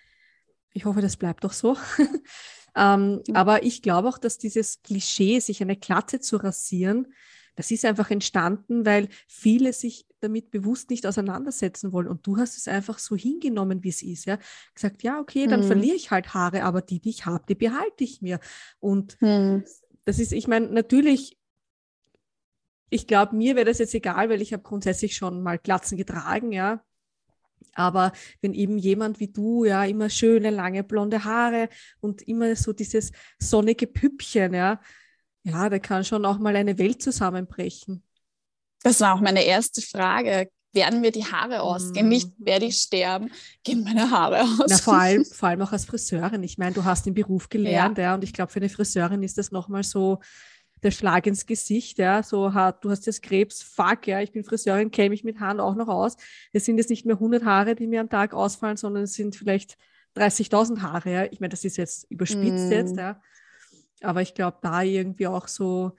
C: ich hoffe, das bleibt doch so. [LAUGHS] ähm, mhm. Aber ich glaube auch, dass dieses Klischee, sich eine Klatte zu rasieren, das ist einfach entstanden, weil viele sich damit bewusst nicht auseinandersetzen wollen. Und du hast es einfach so hingenommen, wie es ist. Ja? Gesagt, ja, okay, dann mhm. verliere ich halt Haare, aber die, die ich habe, die behalte ich mir. Und mhm. das ist, ich meine, natürlich, ich glaube, mir wäre das jetzt egal, weil ich habe grundsätzlich schon mal Glatzen getragen, ja. Aber wenn eben jemand wie du, ja, immer schöne, lange blonde Haare und immer so dieses sonnige Püppchen, ja, ja, da kann schon auch mal eine Welt zusammenbrechen.
D: Das war auch meine erste Frage. Werden mir die Haare ausgehen? Mm. Nicht werde ich sterben, gehen meine Haare aus.
C: Na, vor, allem, [LAUGHS] vor allem auch als Friseurin. Ich meine, du hast den Beruf gelernt, ja, ja und ich glaube, für eine Friseurin ist das nochmal so, der Schlag ins Gesicht, ja, so hart, du hast jetzt Krebs, fuck, ja, ich bin Friseurin, kenne mich mit Haaren auch noch aus. Es sind jetzt nicht mehr 100 Haare, die mir am Tag ausfallen, sondern es sind vielleicht 30.000 Haare, ja. Ich meine, das ist jetzt überspitzt mm. jetzt, ja. Aber ich glaube, da irgendwie auch so,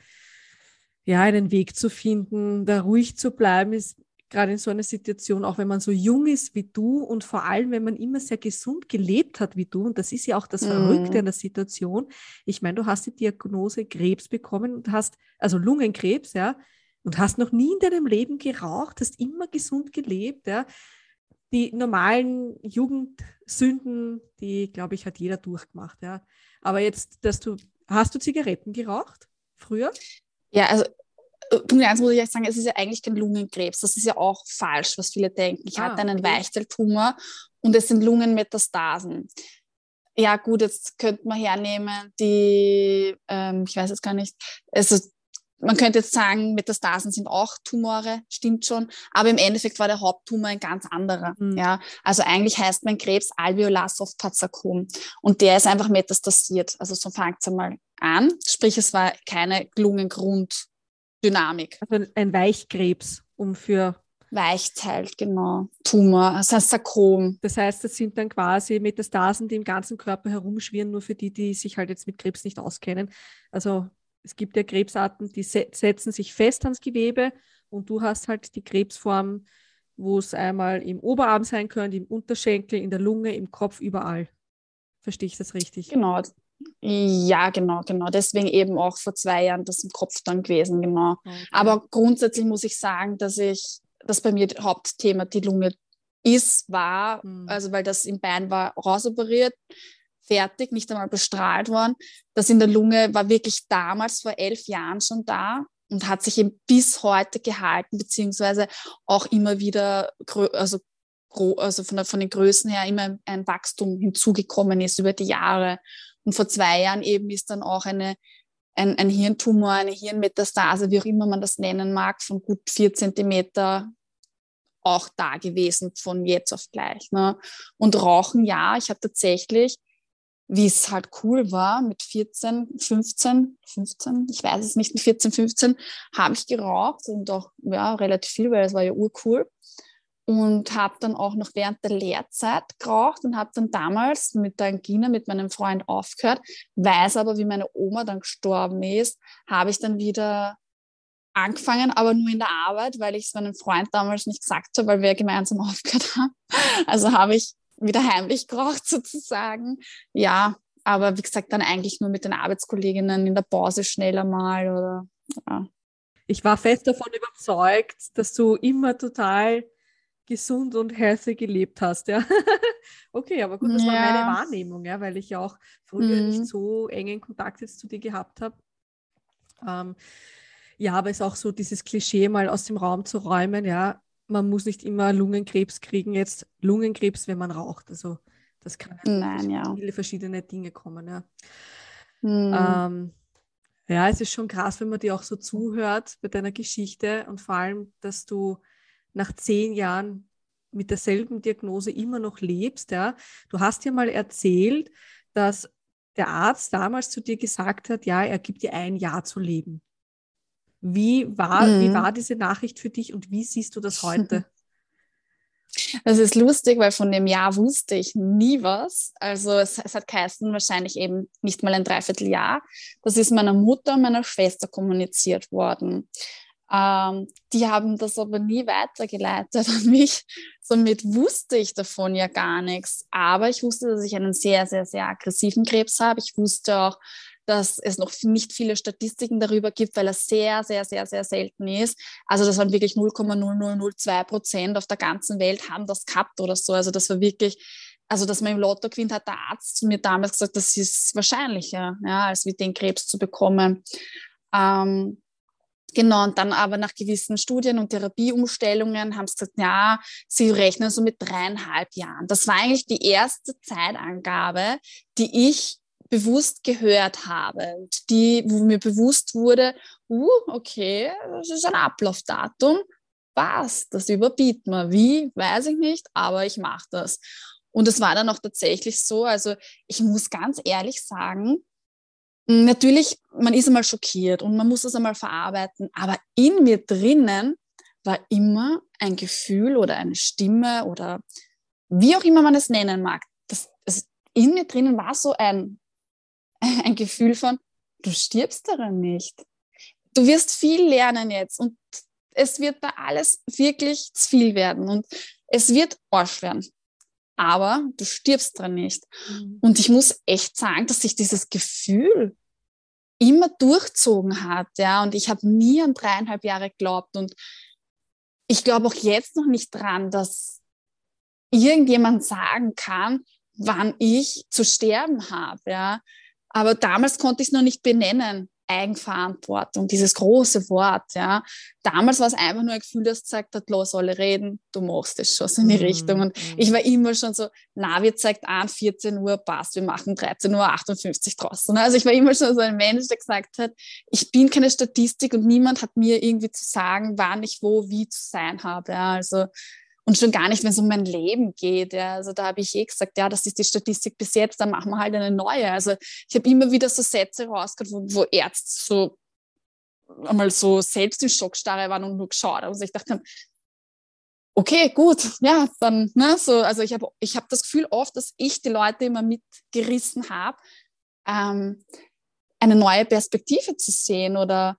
C: ja, einen Weg zu finden, da ruhig zu bleiben, ist gerade in so einer Situation, auch wenn man so jung ist wie du und vor allem, wenn man immer sehr gesund gelebt hat wie du, und das ist ja auch das Verrückte mm. an der Situation. Ich meine, du hast die Diagnose Krebs bekommen und hast, also Lungenkrebs, ja, und hast noch nie in deinem Leben geraucht, hast immer gesund gelebt, ja. Die normalen Jugendsünden, die, glaube ich, hat jeder durchgemacht, ja. Aber jetzt, dass du, hast du Zigaretten geraucht früher?
D: Ja, also Punkt eins muss ich jetzt sagen, es ist ja eigentlich kein Lungenkrebs. Das ist ja auch falsch, was viele denken. Ich ah, hatte einen okay. Weichzeltumor und es sind Lungenmetastasen. Ja, gut, jetzt könnte man hernehmen, die, ähm, ich weiß jetzt gar nicht, also man könnte jetzt sagen, Metastasen sind auch Tumore, stimmt schon, aber im Endeffekt war der Haupttumor ein ganz anderer. Mhm. Ja, also eigentlich heißt mein Krebs Alveolar Softpazarkom und der ist einfach metastasiert. Also so fängt es einmal an, sprich es war keine Lungengrunddynamik.
C: Also ein Weichkrebs, um für
D: Weichzelt, genau. Tumor, also ein Sarkom.
C: Das heißt, das sind dann quasi Metastasen, die im ganzen Körper herumschwirren, nur für die, die sich halt jetzt mit Krebs nicht auskennen. Also es gibt ja Krebsarten, die setzen sich fest ans Gewebe und du hast halt die Krebsform, wo es einmal im Oberarm sein könnte, im Unterschenkel, in der Lunge, im Kopf, überall. Verstehe ich das richtig?
D: Genau. Ja, genau, genau. Deswegen eben auch vor zwei Jahren das im Kopf dann gewesen, genau. Okay. Aber grundsätzlich muss ich sagen, dass ich, dass bei mir das Hauptthema die Lunge ist, war, mhm. also weil das im Bein war rausoperiert fertig, nicht einmal bestrahlt worden. Das in der Lunge war wirklich damals vor elf Jahren schon da und hat sich eben bis heute gehalten, beziehungsweise auch immer wieder, also, also von, der, von den Größen her immer ein Wachstum hinzugekommen ist über die Jahre. Und vor zwei Jahren eben ist dann auch eine, ein, ein Hirntumor, eine Hirnmetastase, wie auch immer man das nennen mag, von gut vier Zentimeter auch da gewesen von jetzt auf gleich. Ne? Und Rauchen, ja, ich habe tatsächlich wie es halt cool war, mit 14, 15, 15, ich weiß es nicht, mit 14, 15 habe ich geraucht und auch ja, relativ viel, weil es war ja urcool. Und habe dann auch noch während der Lehrzeit geraucht und habe dann damals mit der Angina mit meinem Freund aufgehört, weiß aber, wie meine Oma dann gestorben ist, habe ich dann wieder angefangen, aber nur in der Arbeit, weil ich es meinem Freund damals nicht gesagt habe, weil wir gemeinsam [LAUGHS] aufgehört haben. Also habe ich wieder heimlich geraucht [LAUGHS] sozusagen. Ja, aber wie gesagt, dann eigentlich nur mit den Arbeitskolleginnen in der Pause schneller mal oder ja.
C: Ich war fest davon überzeugt, dass du immer total gesund und healthy gelebt hast, ja. [LAUGHS] okay, aber gut, das ja. war meine Wahrnehmung, ja, weil ich ja auch früher mhm. nicht so engen Kontakt jetzt zu dir gehabt habe. Ähm, ja, aber es ist auch so dieses Klischee mal aus dem Raum zu räumen, ja, man muss nicht immer Lungenkrebs kriegen, jetzt Lungenkrebs, wenn man raucht. Also das kann
D: Nein, ja.
C: viele verschiedene Dinge kommen. Ja. Hm. Ähm, ja, es ist schon krass, wenn man dir auch so zuhört bei deiner Geschichte und vor allem, dass du nach zehn Jahren mit derselben Diagnose immer noch lebst. Ja. Du hast ja mal erzählt, dass der Arzt damals zu dir gesagt hat, ja, er gibt dir ein Jahr zu leben. Wie war, mhm. wie war diese Nachricht für dich und wie siehst du das [LAUGHS] heute?
D: Das ist lustig, weil von dem Jahr wusste ich nie was. Also es, es hat geheißen, wahrscheinlich eben nicht mal ein Dreivierteljahr. Das ist meiner Mutter und meiner Schwester kommuniziert worden. Ähm, die haben das aber nie weitergeleitet an mich. Somit wusste ich davon ja gar nichts. Aber ich wusste, dass ich einen sehr, sehr, sehr aggressiven Krebs habe. Ich wusste auch, dass es noch nicht viele Statistiken darüber gibt, weil er sehr, sehr, sehr, sehr selten ist. Also das waren wirklich 0,0002 Prozent auf der ganzen Welt haben das gehabt oder so. Also das war wirklich, also dass man im Lotto gewinnt, hat der Arzt mir damals gesagt, das ist wahrscheinlicher, ja, als wie den Krebs zu bekommen. Ähm, Genau, und dann aber nach gewissen Studien und Therapieumstellungen haben sie gesagt, ja, sie rechnen so mit dreieinhalb Jahren. Das war eigentlich die erste Zeitangabe, die ich bewusst gehört habe und die, wo mir bewusst wurde, uh, okay, das ist ein Ablaufdatum, was, das überbieten wir. Wie, weiß ich nicht, aber ich mache das. Und es war dann auch tatsächlich so, also ich muss ganz ehrlich sagen, natürlich, man ist einmal schockiert und man muss das einmal verarbeiten, aber in mir drinnen war immer ein Gefühl oder eine Stimme oder wie auch immer man es nennen mag. Das, das in mir drinnen war so ein, [LAUGHS] ein Gefühl von, du stirbst daran nicht. Du wirst viel lernen jetzt und es wird da alles wirklich zu viel werden und es wird Arsch werden. Aber du stirbst daran nicht. Mhm. Und ich muss echt sagen, dass sich dieses Gefühl immer durchzogen hat, ja. Und ich habe nie an dreieinhalb Jahre geglaubt. Und ich glaube auch jetzt noch nicht dran, dass irgendjemand sagen kann, wann ich zu sterben habe, ja. Aber damals konnte ich es noch nicht benennen. Eigenverantwortung, dieses große Wort, ja. Damals war es einfach nur ein Gefühl, das gesagt hat, los, alle reden, du machst es schon so in die mm, Richtung. Und mm. ich war immer schon so, Navi zeigt an, 14 Uhr passt, wir machen 13 Uhr 58 draußen. Also ich war immer schon so ein Mensch, der gesagt hat, ich bin keine Statistik und niemand hat mir irgendwie zu sagen, wann ich wo wie zu sein habe. Ja. Also und schon gar nicht, wenn es um mein Leben geht. Ja. Also da habe ich eh gesagt, ja, das ist die Statistik bis jetzt, dann machen wir halt eine neue. Also ich habe immer wieder so Sätze rausgehört, wo, wo Ärzte so einmal so selbst in Schockstarre waren und nur geschaut haben. Also ich dachte, okay, gut, ja, dann, ne, so, also ich habe ich hab das Gefühl oft, dass ich die Leute immer mitgerissen habe, ähm, eine neue Perspektive zu sehen oder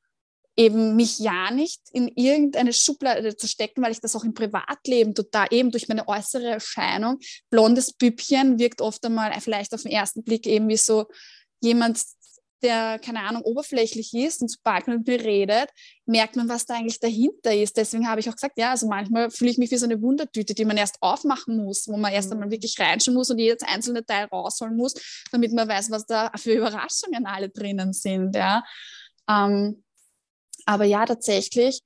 D: eben mich ja nicht in irgendeine Schublade zu stecken, weil ich das auch im Privatleben total eben durch meine äußere Erscheinung, blondes Bübchen wirkt oft einmal vielleicht auf den ersten Blick eben wie so jemand, der, keine Ahnung, oberflächlich ist und sobald man mit mir redet, merkt man, was da eigentlich dahinter ist. Deswegen habe ich auch gesagt, ja, also manchmal fühle ich mich wie so eine Wundertüte, die man erst aufmachen muss, wo man erst mhm. einmal wirklich reinschauen muss und jedes einzelne Teil rausholen muss, damit man weiß, was da für Überraschungen alle drinnen sind. Ja. Ähm, aber ja, tatsächlich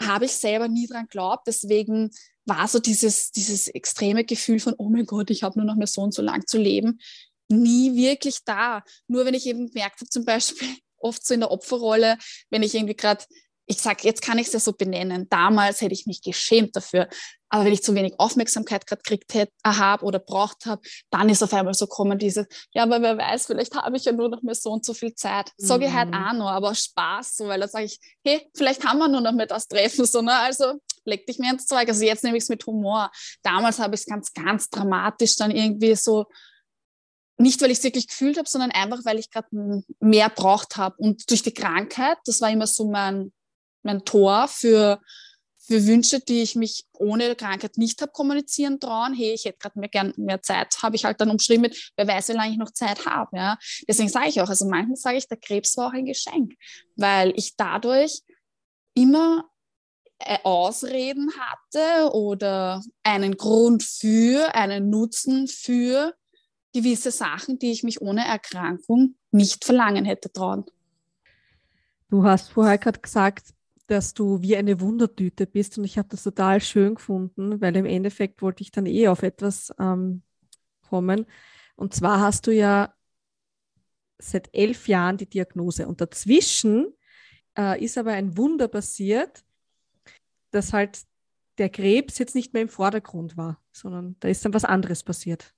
D: habe ich selber nie dran geglaubt. Deswegen war so dieses, dieses extreme Gefühl von, oh mein Gott, ich habe nur noch mehr so und so lang zu leben, nie wirklich da. Nur wenn ich eben gemerkt habe, zum Beispiel [LAUGHS] oft so in der Opferrolle, wenn ich irgendwie gerade ich sage, jetzt kann ich es ja so benennen. Damals hätte ich mich geschämt dafür. Aber wenn ich zu wenig Aufmerksamkeit gerade gekriegt äh, habe oder braucht habe, dann ist auf einmal so kommen dieses, ja, aber wer weiß, vielleicht habe ich ja nur noch mehr so und so viel Zeit. Sage ich halt mhm. auch noch, aber Spaß, so, weil da sage ich, hey, vielleicht haben wir nur noch mehr das Treffen, so, ne? also leg dich mir ins Zeug. Also jetzt nehme ich es mit Humor. Damals habe ich es ganz, ganz dramatisch dann irgendwie so, nicht weil ich es wirklich gefühlt habe, sondern einfach, weil ich gerade mehr braucht habe. Und durch die Krankheit, das war immer so mein, mein Tor für, für Wünsche, die ich mich ohne Krankheit nicht habe kommunizieren trauen. Hey, ich hätte gerade mehr gern mehr Zeit, habe ich halt dann umschrieben mit, wer weiß, wie lange ich noch Zeit habe. Ja? Deswegen sage ich auch, also manchmal sage ich, der Krebs war auch ein Geschenk, weil ich dadurch immer äh, Ausreden hatte oder einen Grund für, einen Nutzen für gewisse Sachen, die ich mich ohne Erkrankung nicht verlangen hätte trauen.
C: Du hast vorher gerade gesagt, dass du wie eine Wundertüte bist und ich habe das total schön gefunden, weil im Endeffekt wollte ich dann eh auf etwas ähm, kommen. Und zwar hast du ja seit elf Jahren die Diagnose und dazwischen äh, ist aber ein Wunder passiert, dass halt der Krebs jetzt nicht mehr im Vordergrund war, sondern da ist dann was anderes passiert.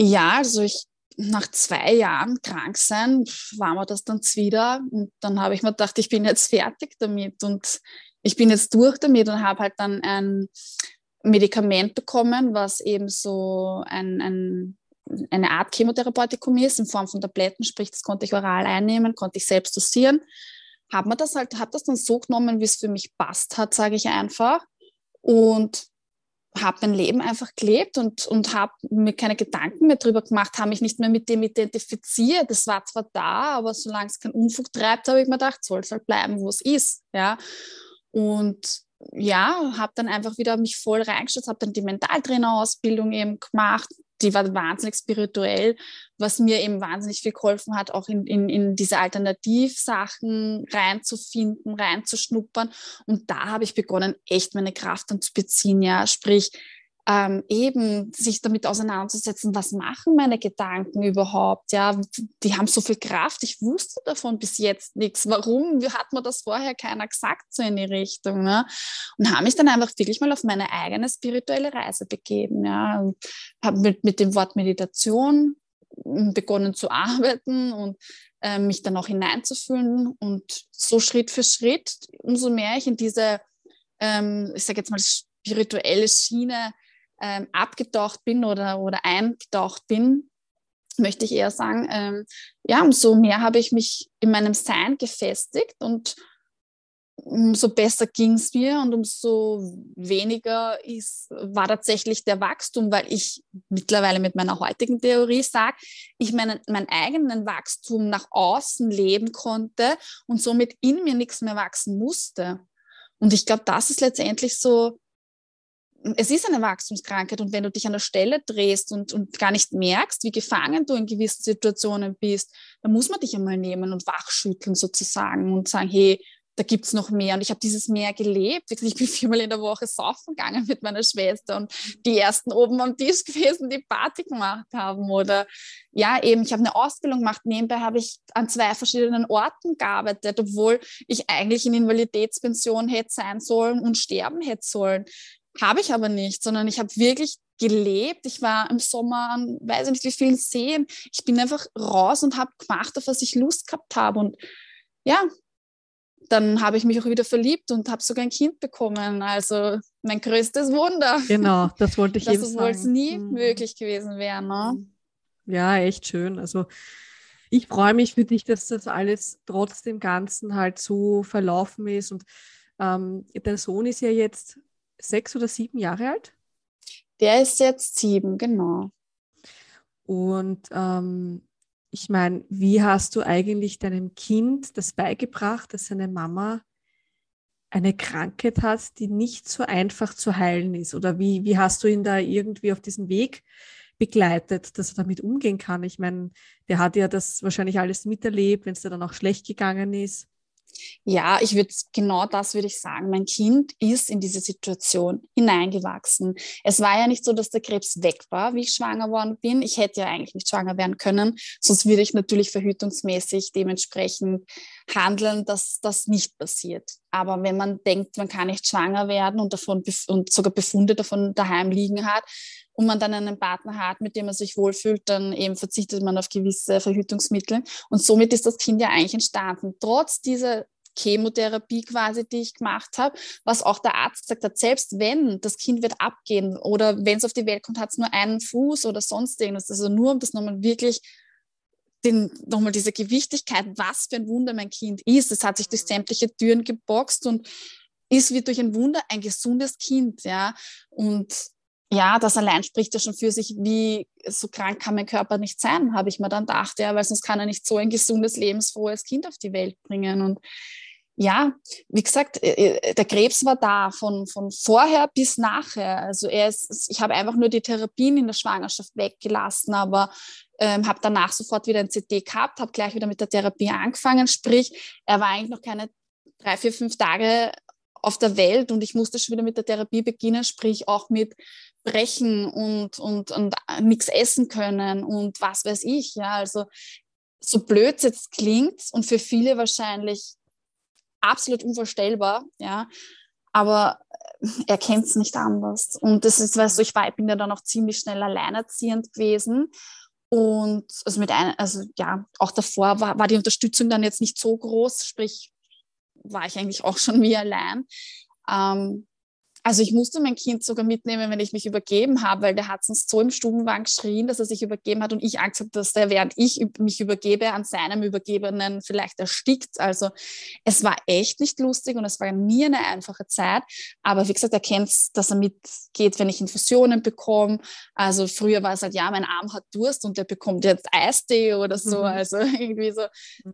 D: Ja, also ich nach zwei Jahren krank sein, war mir das dann wieder. Und dann habe ich mir gedacht, ich bin jetzt fertig damit und ich bin jetzt durch damit und habe halt dann ein Medikament bekommen, was eben so ein, ein, eine Art Chemotherapeutikum ist, in Form von Tabletten, sprich, das konnte ich oral einnehmen, konnte ich selbst dosieren. Habe das halt, habe das dann so genommen, wie es für mich passt hat, sage ich einfach. Und habe mein Leben einfach gelebt und, und habe mir keine Gedanken mehr drüber gemacht, habe mich nicht mehr mit dem identifiziert. Es war zwar da, aber solange es keinen Unfug treibt, habe ich mir gedacht, soll es halt bleiben, wo es ist. Ja? Und ja, habe dann einfach wieder mich voll reingestellt, habe dann die Mentaltrainerausbildung eben gemacht, die war wahnsinnig spirituell, was mir eben wahnsinnig viel geholfen hat, auch in, in, in diese Alternativsachen reinzufinden, reinzuschnuppern. Und da habe ich begonnen, echt meine Kraft dann zu beziehen, ja, sprich, ähm, eben sich damit auseinanderzusetzen, was machen meine Gedanken überhaupt? Ja, die haben so viel Kraft. Ich wusste davon bis jetzt nichts. Warum hat mir das vorher keiner gesagt, so in die Richtung? Ne? Und habe mich dann einfach wirklich mal auf meine eigene spirituelle Reise begeben. Ja, habe mit, mit dem Wort Meditation begonnen zu arbeiten und äh, mich dann auch hineinzufühlen und so Schritt für Schritt, umso mehr ich in diese, ähm, ich sage jetzt mal, spirituelle Schiene ähm, abgetaucht bin oder, oder eingetaucht bin, möchte ich eher sagen, ähm, ja, umso mehr habe ich mich in meinem Sein gefestigt und umso besser ging es mir und umso weniger ist, war tatsächlich der Wachstum, weil ich mittlerweile mit meiner heutigen Theorie sage, ich meinen, meinen eigenen Wachstum nach außen leben konnte und somit in mir nichts mehr wachsen musste. Und ich glaube, das ist letztendlich so es ist eine Wachstumskrankheit und wenn du dich an der Stelle drehst und, und gar nicht merkst, wie gefangen du in gewissen Situationen bist, dann muss man dich einmal nehmen und wachschütteln sozusagen und sagen, hey, da gibt es noch mehr. Und ich habe dieses Meer gelebt. Ich bin viermal in der Woche saufen gegangen mit meiner Schwester und die ersten oben am Tisch [LAUGHS] gewesen, die Party gemacht haben. Oder ja, eben, ich habe eine Ausbildung gemacht. Nebenbei habe ich an zwei verschiedenen Orten gearbeitet, obwohl ich eigentlich in Invaliditätspension hätte sein sollen und sterben hätte sollen. Habe ich aber nicht, sondern ich habe wirklich gelebt. Ich war im Sommer an, weiß ich nicht wie vielen Seen. Ich bin einfach raus und habe gemacht, auf was ich Lust gehabt habe. Und ja, dann habe ich mich auch wieder verliebt und habe sogar ein Kind bekommen. Also mein größtes Wunder.
C: Genau, [LAUGHS] das wollte ich eben sagen.
D: Dass es nie mhm. möglich gewesen wäre. Ne? Mhm.
C: Ja, echt schön. Also ich freue mich für dich, dass das alles trotz dem Ganzen halt so verlaufen ist. Und ähm, dein Sohn ist ja jetzt sechs oder sieben Jahre alt.
D: Der ist jetzt sieben, genau.
C: Und ähm, ich meine, wie hast du eigentlich deinem Kind das beigebracht, dass seine Mama eine Krankheit hat, die nicht so einfach zu heilen ist? Oder wie, wie hast du ihn da irgendwie auf diesem Weg begleitet, dass er damit umgehen kann? Ich meine, der hat ja das wahrscheinlich alles miterlebt, wenn es dir dann auch schlecht gegangen ist.
D: Ja, ich würde genau das würde ich sagen. Mein Kind ist in diese Situation hineingewachsen. Es war ja nicht so, dass der Krebs weg war, wie ich schwanger worden bin. Ich hätte ja eigentlich nicht schwanger werden können, sonst würde ich natürlich verhütungsmäßig dementsprechend handeln, dass das nicht passiert. Aber wenn man denkt, man kann nicht schwanger werden und davon und sogar Befunde davon daheim liegen hat, und man dann einen Partner hat, mit dem man sich wohlfühlt, dann eben verzichtet man auf gewisse Verhütungsmittel. Und somit ist das Kind ja eigentlich entstanden. Trotz dieser Chemotherapie quasi, die ich gemacht habe, was auch der Arzt gesagt hat, selbst wenn das Kind wird abgehen oder wenn es auf die Welt kommt, hat es nur einen Fuß oder sonst irgendwas. Also nur um das nochmal wirklich den, nochmal diese Gewichtigkeit, was für ein Wunder mein Kind ist. Es hat sich durch sämtliche Türen geboxt und ist wie durch ein Wunder ein gesundes Kind, ja. Und ja, das allein spricht ja schon für sich, wie so krank kann mein Körper nicht sein, habe ich mir dann gedacht, ja, weil sonst kann er nicht so ein gesundes, lebensfrohes Kind auf die Welt bringen. Und ja, wie gesagt, äh, äh, der Krebs war da von, von vorher bis nachher. Also er ist, ich habe einfach nur die Therapien in der Schwangerschaft weggelassen, aber ähm, habe danach sofort wieder ein CT gehabt, habe gleich wieder mit der Therapie angefangen. Sprich, er war eigentlich noch keine drei, vier, fünf Tage auf der Welt und ich musste schon wieder mit der Therapie beginnen, sprich auch mit brechen und, und, und nichts essen können und was weiß ich. Ja, also so blöd es jetzt klingt und für viele wahrscheinlich absolut unvorstellbar, ja, aber er kennt es nicht anders. Und das ist, weißt du, ich, war, ich bin ja dann auch ziemlich schnell alleinerziehend gewesen. Und also mit ein, also ja, auch davor war, war die Unterstützung dann jetzt nicht so groß, sprich, war ich eigentlich auch schon [LAUGHS] wie allein. Ähm, also ich musste mein Kind sogar mitnehmen, wenn ich mich übergeben habe, weil der hat sonst so im Stubenwagen geschrien, dass er sich übergeben hat und ich Angst habe, dass der, während ich mich übergebe, an seinem Übergebenen vielleicht erstickt. Also es war echt nicht lustig und es war nie eine einfache Zeit. Aber wie gesagt, er kennt dass er mitgeht, wenn ich Infusionen bekomme. Also früher war es halt, ja, mein Arm hat Durst und der bekommt jetzt Eistee oder so. Mhm. Also irgendwie so,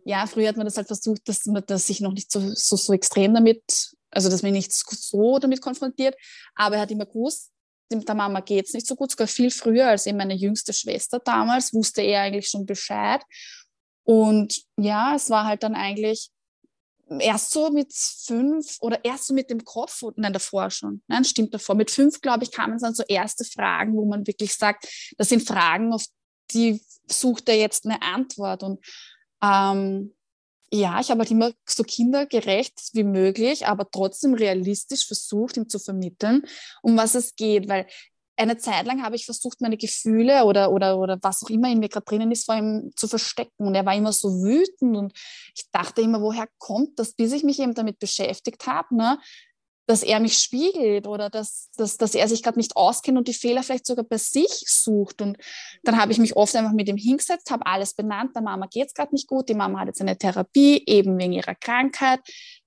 D: ja, früher hat man das halt versucht, dass man das sich noch nicht so, so, so extrem damit also, dass mich nicht so damit konfrontiert, aber er hat immer gewusst, der Mama geht es nicht so gut, sogar viel früher als eben meine jüngste Schwester damals, wusste er eigentlich schon Bescheid. Und ja, es war halt dann eigentlich erst so mit fünf oder erst so mit dem Kopf, nein, davor schon, nein, stimmt davor. Mit fünf, glaube ich, kamen dann so erste Fragen, wo man wirklich sagt, das sind Fragen, auf die sucht er jetzt eine Antwort. Und ähm, ja, ich habe halt immer so kindergerecht wie möglich, aber trotzdem realistisch versucht, ihm zu vermitteln, um was es geht, weil eine Zeit lang habe ich versucht, meine Gefühle oder, oder, oder was auch immer in mir gerade drinnen ist, vor ihm zu verstecken. Und er war immer so wütend und ich dachte immer, woher kommt das, bis ich mich eben damit beschäftigt habe. Ne? Dass er mich spiegelt oder dass, dass, dass er sich gerade nicht auskennt und die Fehler vielleicht sogar bei sich sucht. Und dann habe ich mich oft einfach mit ihm hingesetzt, habe alles benannt, der Mama geht es gerade nicht gut, die Mama hat jetzt eine Therapie, eben wegen ihrer Krankheit.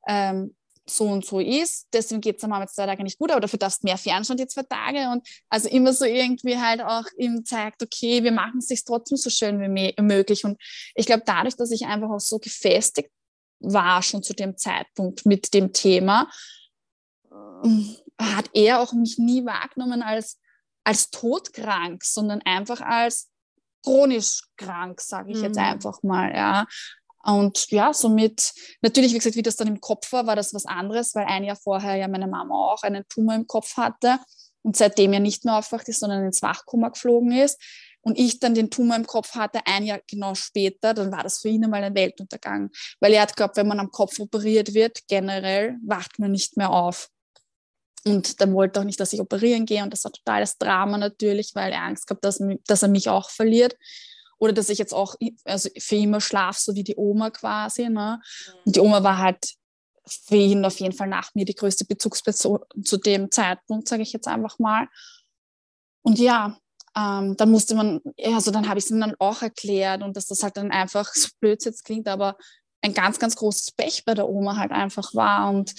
D: Ähm, so und so ist, deswegen geht es der Mama jetzt zwei Tage nicht gut, aber dafür darfst du mehr fernschauen die zwei Tage und also immer so irgendwie halt auch ihm zeigt, okay, wir machen es sich trotzdem so schön wie möglich und ich glaube dadurch, dass ich einfach auch so gefestigt war schon zu dem Zeitpunkt mit dem Thema, hat er auch mich nie wahrgenommen als, als todkrank, sondern einfach als chronisch krank, sage ich mhm. jetzt einfach mal. Ja. Und ja, somit, natürlich, wie gesagt, wie das dann im Kopf war, war das was anderes, weil ein Jahr vorher ja meine Mama auch einen Tumor im Kopf hatte und seitdem ja nicht mehr aufwacht ist, sondern ins Wachkoma geflogen ist und ich dann den Tumor im Kopf hatte, ein Jahr genau später, dann war das für ihn einmal ein Weltuntergang. Weil er hat glaubt, wenn man am Kopf operiert wird, generell wacht man nicht mehr auf. Und dann wollte auch nicht, dass ich operieren gehe. Und das war totales Drama natürlich, weil er Angst gehabt, dass, dass er mich auch verliert. Oder dass ich jetzt auch also für immer schlafe, so wie die Oma quasi. Ne? Und die Oma war halt für ihn auf jeden Fall nach mir die größte Bezugsperson zu dem Zeitpunkt, sage ich jetzt einfach mal. Und ja, ähm, dann musste man, also dann habe ich es ihm dann auch erklärt und dass das halt dann einfach so blöd jetzt klingt, aber ein ganz, ganz großes Pech bei der Oma halt einfach war und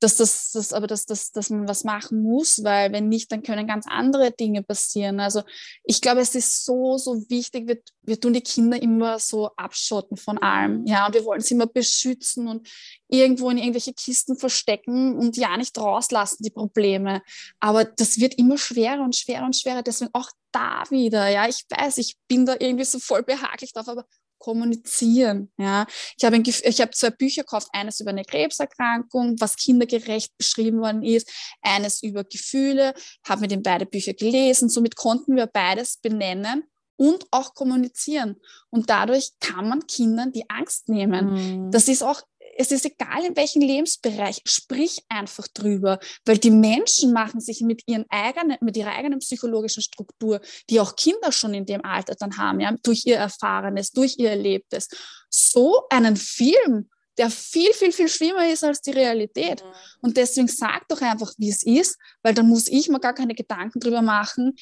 D: dass das, das aber dass, dass, dass man was machen muss, weil wenn nicht, dann können ganz andere Dinge passieren. Also ich glaube, es ist so, so wichtig, wir, wir tun die Kinder immer so abschotten von allem. Mhm. Ja, und wir wollen sie immer beschützen und irgendwo in irgendwelche Kisten verstecken und ja nicht rauslassen, die Probleme. Aber das wird immer schwerer und schwerer und schwerer. Deswegen auch da wieder, ja, ich weiß, ich bin da irgendwie so voll behaglich drauf, aber kommunizieren. Ja. Ich habe hab zwei Bücher gekauft, eines über eine Krebserkrankung, was kindergerecht beschrieben worden ist, eines über Gefühle, habe mir den beide Bücher gelesen. Somit konnten wir beides benennen und auch kommunizieren. Und dadurch kann man Kindern die Angst nehmen. Mhm. Das ist auch es ist egal in welchem Lebensbereich, sprich einfach drüber, weil die Menschen machen sich mit, ihren eigenen, mit ihrer eigenen psychologischen Struktur, die auch Kinder schon in dem Alter dann haben, ja, durch ihr Erfahrenes, durch ihr Erlebtes, so einen Film, der viel, viel, viel schlimmer ist als die Realität. Mhm. Und deswegen sag doch einfach, wie es ist, weil dann muss ich mir gar keine Gedanken drüber machen,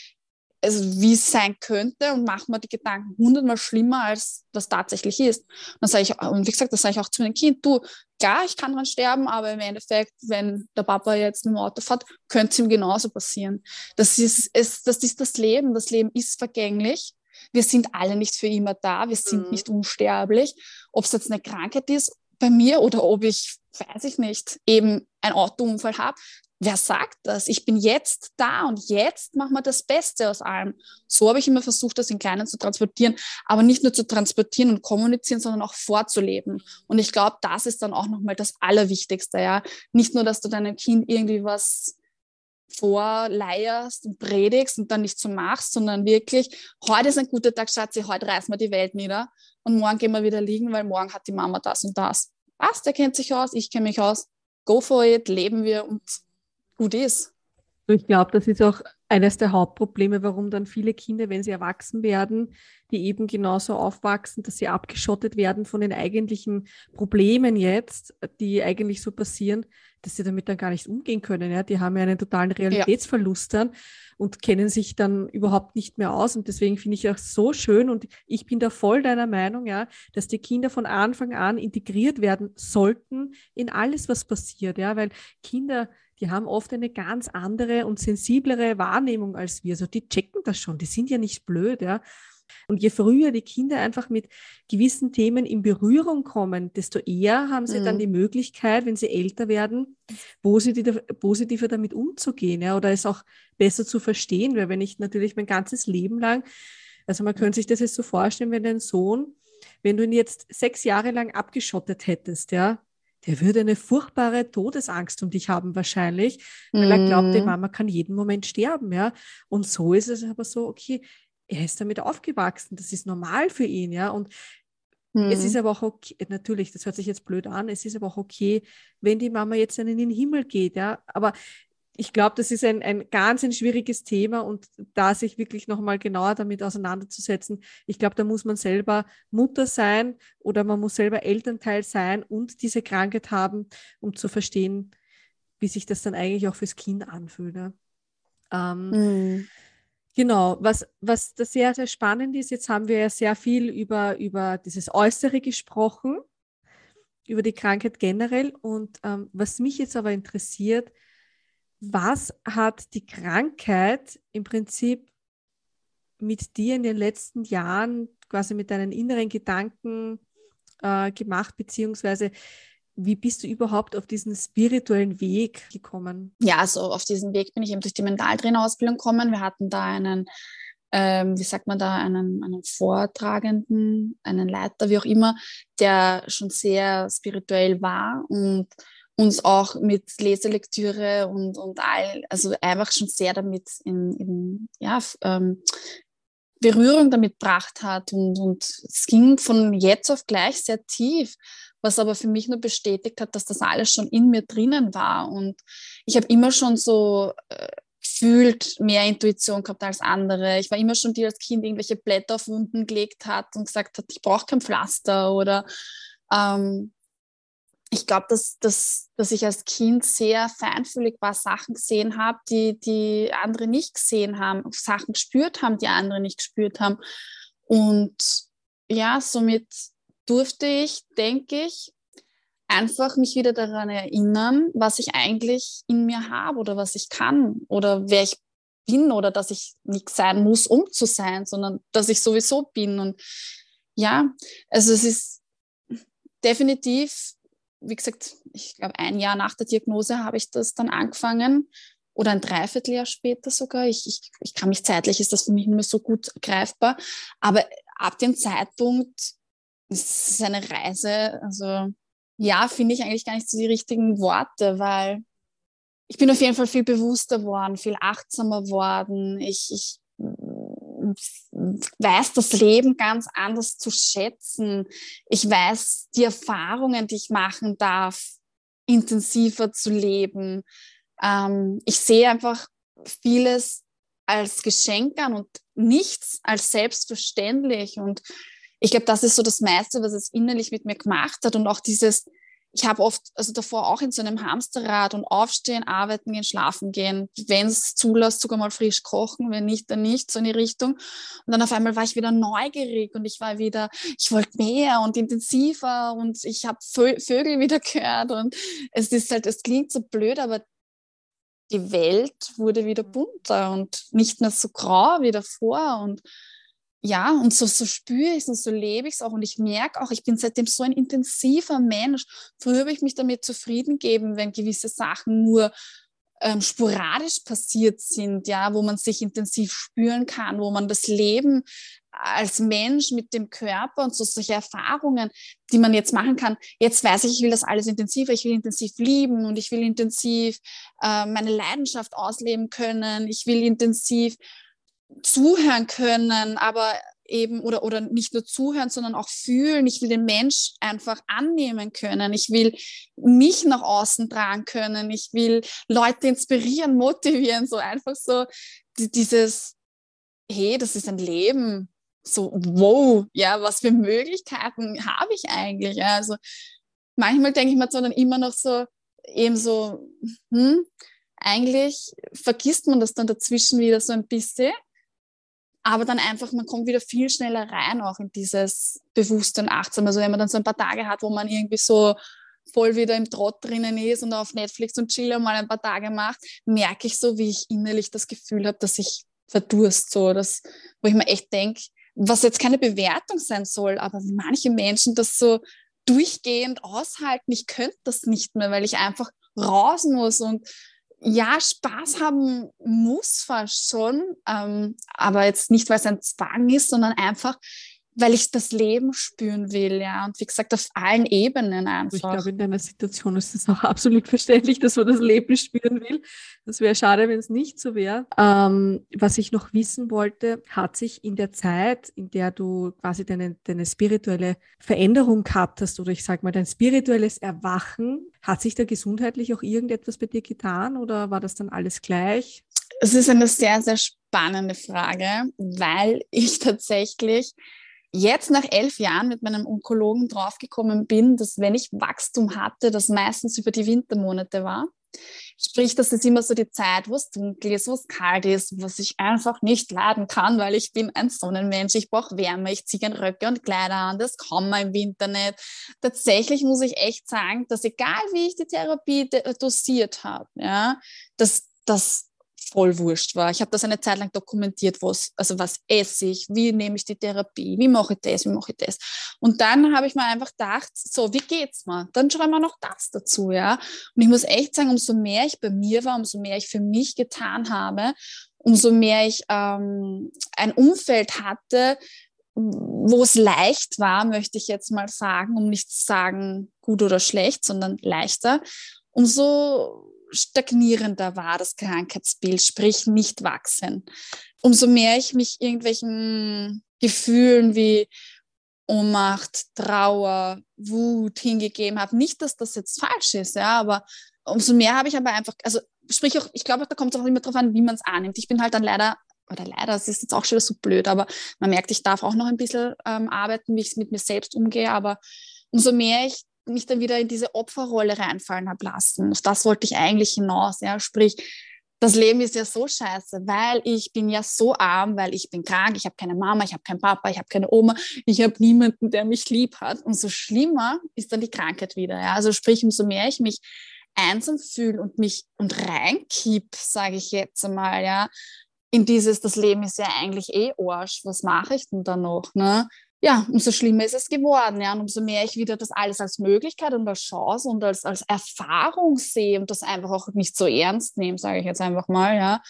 D: also wie es sein könnte und macht man die Gedanken hundertmal schlimmer, als das tatsächlich ist. Dann sage ich, und wie gesagt, das sage ich auch zu meinem Kind, du, klar, ich kann dran sterben, aber im Endeffekt, wenn der Papa jetzt mit dem Auto fährt, könnte es ihm genauso passieren. Das ist, es, das ist das Leben. Das Leben ist vergänglich. Wir sind alle nicht für immer da. Wir sind mhm. nicht unsterblich. Ob es jetzt eine Krankheit ist bei mir oder ob ich, weiß ich nicht, eben einen Autounfall habe, wer sagt das? Ich bin jetzt da und jetzt machen wir das Beste aus allem. So habe ich immer versucht, das in Kleinen zu transportieren, aber nicht nur zu transportieren und kommunizieren, sondern auch vorzuleben. Und ich glaube, das ist dann auch nochmal das Allerwichtigste, ja. Nicht nur, dass du deinem Kind irgendwie was vorleierst und predigst und dann nicht so machst, sondern wirklich, heute ist ein guter Tag, Schatzi, heute reißen wir die Welt nieder und morgen gehen wir wieder liegen, weil morgen hat die Mama das und das. Was, der kennt sich aus, ich kenne mich aus, go for it, leben wir und gut ist.
C: Ich glaube, das ist auch eines der Hauptprobleme, warum dann viele Kinder, wenn sie erwachsen werden, die eben genauso aufwachsen, dass sie abgeschottet werden von den eigentlichen Problemen jetzt, die eigentlich so passieren, dass sie damit dann gar nicht umgehen können. Ja? Die haben ja einen totalen Realitätsverlust dann und kennen sich dann überhaupt nicht mehr aus. Und deswegen finde ich auch so schön und ich bin da voll deiner Meinung, ja, dass die Kinder von Anfang an integriert werden sollten in alles, was passiert. Ja? Weil Kinder die haben oft eine ganz andere und sensiblere Wahrnehmung als wir. Also die checken das schon, die sind ja nicht blöd, ja. Und je früher die Kinder einfach mit gewissen Themen in Berührung kommen, desto eher haben sie mhm. dann die Möglichkeit, wenn sie älter werden, positiver, positiver damit umzugehen ja, oder es auch besser zu verstehen. Weil wenn ich natürlich mein ganzes Leben lang, also man könnte sich das jetzt so vorstellen, wenn dein Sohn, wenn du ihn jetzt sechs Jahre lang abgeschottet hättest, ja, der würde eine furchtbare Todesangst um dich haben wahrscheinlich, weil mm. er glaubt, die mhm. Mama kann jeden Moment sterben, ja. Und so ist es aber so, okay, er ist damit aufgewachsen, das ist normal für ihn, ja. Und mm. es ist mhm. aber auch okay, natürlich, das hört sich jetzt blöd an, es ist aber auch okay, wenn die Mama jetzt in den Himmel geht, ja. Aber ich glaube, das ist ein, ein ganz ein schwieriges Thema und da sich wirklich nochmal genauer damit auseinanderzusetzen, ich glaube, da muss man selber Mutter sein oder man muss selber Elternteil sein und diese Krankheit haben, um zu verstehen, wie sich das dann eigentlich auch fürs Kind anfühlt. Ja. Ähm, mhm. Genau, was, was das sehr, sehr spannend ist, jetzt haben wir ja sehr viel über, über dieses Äußere gesprochen, über die Krankheit generell und ähm, was mich jetzt aber interessiert, was hat die Krankheit im Prinzip mit dir in den letzten Jahren, quasi mit deinen inneren Gedanken äh, gemacht, beziehungsweise wie bist du überhaupt auf diesen spirituellen Weg gekommen?
D: Ja, also auf diesen Weg bin ich eben durch die Mentaltrainerausbildung gekommen. Wir hatten da einen, ähm, wie sagt man da, einen, einen Vortragenden, einen Leiter, wie auch immer, der schon sehr spirituell war und uns auch mit Leselektüre und, und all, also einfach schon sehr damit in, in ja, ähm, Berührung damit gebracht hat. Und, und es ging von jetzt auf gleich sehr tief, was aber für mich nur bestätigt hat, dass das alles schon in mir drinnen war. Und ich habe immer schon so äh, gefühlt mehr Intuition gehabt als andere. Ich war immer schon die, die als Kind irgendwelche Blätter auf Wunden gelegt hat und gesagt hat, ich brauche kein Pflaster oder ähm, ich glaube, dass, dass, dass ich als Kind sehr feinfühlig war, Sachen gesehen habe, die, die andere nicht gesehen haben, Sachen gespürt haben, die andere nicht gespürt haben. Und ja, somit durfte ich, denke ich, einfach mich wieder daran erinnern, was ich eigentlich in mir habe oder was ich kann oder wer ich bin oder dass ich nicht sein muss, um zu sein, sondern dass ich sowieso bin. Und ja, also es ist definitiv wie gesagt, ich glaube, ein Jahr nach der Diagnose habe ich das dann angefangen oder ein Dreivierteljahr später sogar. Ich, ich, ich kann mich zeitlich, ist das für mich nicht mehr so gut greifbar. Aber ab dem Zeitpunkt ist es eine Reise. Also ja, finde ich eigentlich gar nicht so die richtigen Worte, weil ich bin auf jeden Fall viel bewusster worden, viel achtsamer worden. Ich, ich weiß das Leben ganz anders zu schätzen. Ich weiß die Erfahrungen, die ich machen darf, intensiver zu leben. Ähm, ich sehe einfach vieles als Geschenk an und nichts als selbstverständlich. Und ich glaube, das ist so das meiste, was es innerlich mit mir gemacht hat. Und auch dieses, ich habe oft, also davor auch in so einem Hamsterrad und aufstehen, arbeiten gehen, schlafen gehen, wenn es zulässt, sogar mal frisch kochen, wenn nicht, dann nicht, so in die Richtung. Und dann auf einmal war ich wieder neugierig und ich war wieder, ich wollte mehr und intensiver und ich habe Vögel wieder gehört und es ist halt, es klingt so blöd, aber die Welt wurde wieder bunter und nicht mehr so grau wie davor und ja, und so, so spüre ich es und so lebe ich es auch. Und ich merke auch, ich bin seitdem so ein intensiver Mensch. Früher habe ich mich damit zufrieden gegeben, wenn gewisse Sachen nur ähm, sporadisch passiert sind, ja, wo man sich intensiv spüren kann, wo man das Leben als Mensch mit dem Körper und so solche Erfahrungen, die man jetzt machen kann. Jetzt weiß ich, ich will das alles intensiver, ich will intensiv lieben und ich will intensiv äh, meine Leidenschaft ausleben können, ich will intensiv zuhören können, aber eben oder, oder nicht nur zuhören, sondern auch fühlen. Ich will den Mensch einfach annehmen können. Ich will mich nach außen tragen können. Ich will Leute inspirieren, motivieren, so einfach so dieses, hey, das ist ein Leben. So, wow, ja, was für Möglichkeiten habe ich eigentlich? Ja, also manchmal denke ich mir so dann immer noch so, eben so, hm, eigentlich vergisst man das dann dazwischen wieder so ein bisschen aber dann einfach, man kommt wieder viel schneller rein auch in dieses Bewusste und Achtsam. Also wenn man dann so ein paar Tage hat, wo man irgendwie so voll wieder im Trott drinnen ist und auf Netflix und Chill mal ein paar Tage macht, merke ich so, wie ich innerlich das Gefühl habe, dass ich verdurst, so, dass, wo ich mir echt denke, was jetzt keine Bewertung sein soll, aber wie manche Menschen das so durchgehend aushalten, ich könnte das nicht mehr, weil ich einfach raus muss und ja, Spaß haben muss fast schon, ähm, aber jetzt nicht, weil es ein Zwang ist, sondern einfach, weil ich das Leben spüren will, ja. Und wie gesagt, auf allen Ebenen einfach.
C: Ich glaube, in deiner Situation ist es auch absolut verständlich, dass man das Leben spüren will. Das wäre schade, wenn es nicht so wäre. Ähm, was ich noch wissen wollte, hat sich in der Zeit, in der du quasi deine, deine spirituelle Veränderung gehabt hast, oder ich sage mal, dein spirituelles Erwachen, hat sich da gesundheitlich auch irgendetwas bei dir getan oder war das dann alles gleich?
D: Es ist eine sehr, sehr spannende Frage, weil ich tatsächlich jetzt nach elf Jahren mit meinem Onkologen draufgekommen bin, dass wenn ich Wachstum hatte, das meistens über die Wintermonate war. Sprich, das ist immer so die Zeit, wo es dunkel ist, wo es kalt ist, was ich einfach nicht leiden kann, weil ich bin ein Sonnenmensch, ich brauche Wärme, ich ziehe gerne Röcke und Kleider an, das kann man im Winter nicht. Tatsächlich muss ich echt sagen, dass egal wie ich die Therapie dosiert habe, ja, dass das voll wurscht war. Ich habe das eine Zeit lang dokumentiert, was, also was esse ich, wie nehme ich die Therapie, wie mache ich das, wie mache ich das. Und dann habe ich mir einfach gedacht, so, wie geht's mir? Dann schreiben wir noch das dazu, ja. Und ich muss echt sagen, umso mehr ich bei mir war, umso mehr ich für mich getan habe, umso mehr ich ähm, ein Umfeld hatte, wo es leicht war, möchte ich jetzt mal sagen, um nicht zu sagen gut oder schlecht, sondern leichter, umso stagnierender war das Krankheitsbild, sprich nicht wachsen. Umso mehr ich mich irgendwelchen Gefühlen wie Ohnmacht, Trauer, Wut hingegeben habe. Nicht, dass das jetzt falsch ist, ja, aber umso mehr habe ich aber einfach, also sprich auch, ich glaube, da kommt es auch immer darauf an, wie man es annimmt. Ich bin halt dann leider, oder leider, es ist jetzt auch schon so blöd, aber man merkt, ich darf auch noch ein bisschen ähm, arbeiten, wie ich mit mir selbst umgehe, aber umso mehr ich mich dann wieder in diese Opferrolle reinfallen habe lassen. Auf das wollte ich eigentlich hinaus. Ja? Sprich, das Leben ist ja so scheiße, weil ich bin ja so arm, weil ich bin krank, ich habe keine Mama, ich habe keinen Papa, ich habe keine Oma, ich habe niemanden, der mich lieb hat. Und so schlimmer ist dann die Krankheit wieder. Ja? Also sprich, umso mehr ich mich einsam fühle und mich und reinkipp, sage ich jetzt einmal, ja, in dieses, das Leben ist ja eigentlich eh Arsch, was mache ich denn da noch? Ne? Ja, umso schlimmer ist es geworden. Ja, und umso mehr ich wieder das alles als Möglichkeit und als Chance und als, als Erfahrung sehe und das einfach auch nicht so ernst nehme, sage ich jetzt einfach mal, ja,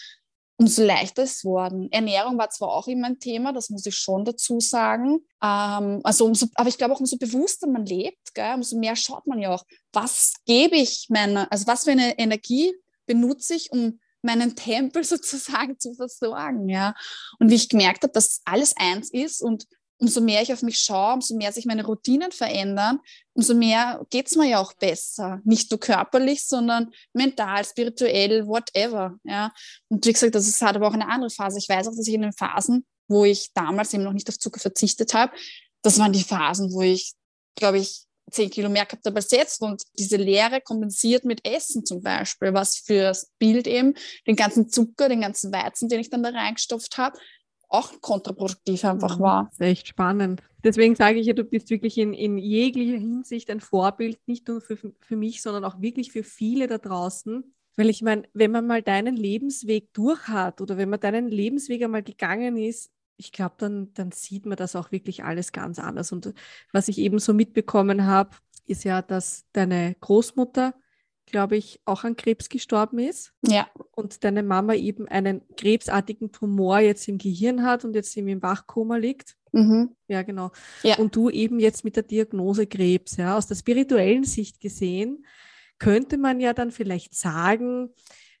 D: umso leichter ist es worden. Ernährung war zwar auch immer ein Thema, das muss ich schon dazu sagen. Ähm, also umso, aber ich glaube auch, umso bewusster man lebt, gell, umso mehr schaut man ja auch, was gebe ich meiner, also was für eine Energie benutze ich, um meinen Tempel [LAUGHS] sozusagen zu versorgen, ja. Und wie ich gemerkt habe, dass alles eins ist und umso mehr ich auf mich schaue, umso mehr sich meine Routinen verändern, umso mehr geht es mir ja auch besser. Nicht nur körperlich, sondern mental, spirituell, whatever. Ja. Und wie gesagt, das ist halt aber auch eine andere Phase. Ich weiß auch, dass ich in den Phasen, wo ich damals eben noch nicht auf Zucker verzichtet habe, das waren die Phasen, wo ich, glaube ich, zehn Kilo mehr gehabt habe als jetzt und diese Leere kompensiert mit Essen zum Beispiel, was für das Bild eben den ganzen Zucker, den ganzen Weizen, den ich dann da reingestopft habe, auch kontraproduktiv einfach mhm. war.
C: Das ist echt spannend. Deswegen sage ich ja, du bist wirklich in, in jeglicher Hinsicht ein Vorbild, nicht nur für, für mich, sondern auch wirklich für viele da draußen. Weil ich meine, wenn man mal deinen Lebensweg durch hat oder wenn man deinen Lebensweg einmal gegangen ist, ich glaube, dann, dann sieht man das auch wirklich alles ganz anders. Und was ich eben so mitbekommen habe, ist ja, dass deine Großmutter glaube ich, auch an Krebs gestorben ist.
D: Ja.
C: Und deine Mama eben einen krebsartigen Tumor jetzt im Gehirn hat und jetzt eben im Wachkoma liegt.
D: Mhm.
C: Ja, genau.
D: Ja.
C: Und du eben jetzt mit der Diagnose Krebs, ja, aus der spirituellen Sicht gesehen, könnte man ja dann vielleicht sagen,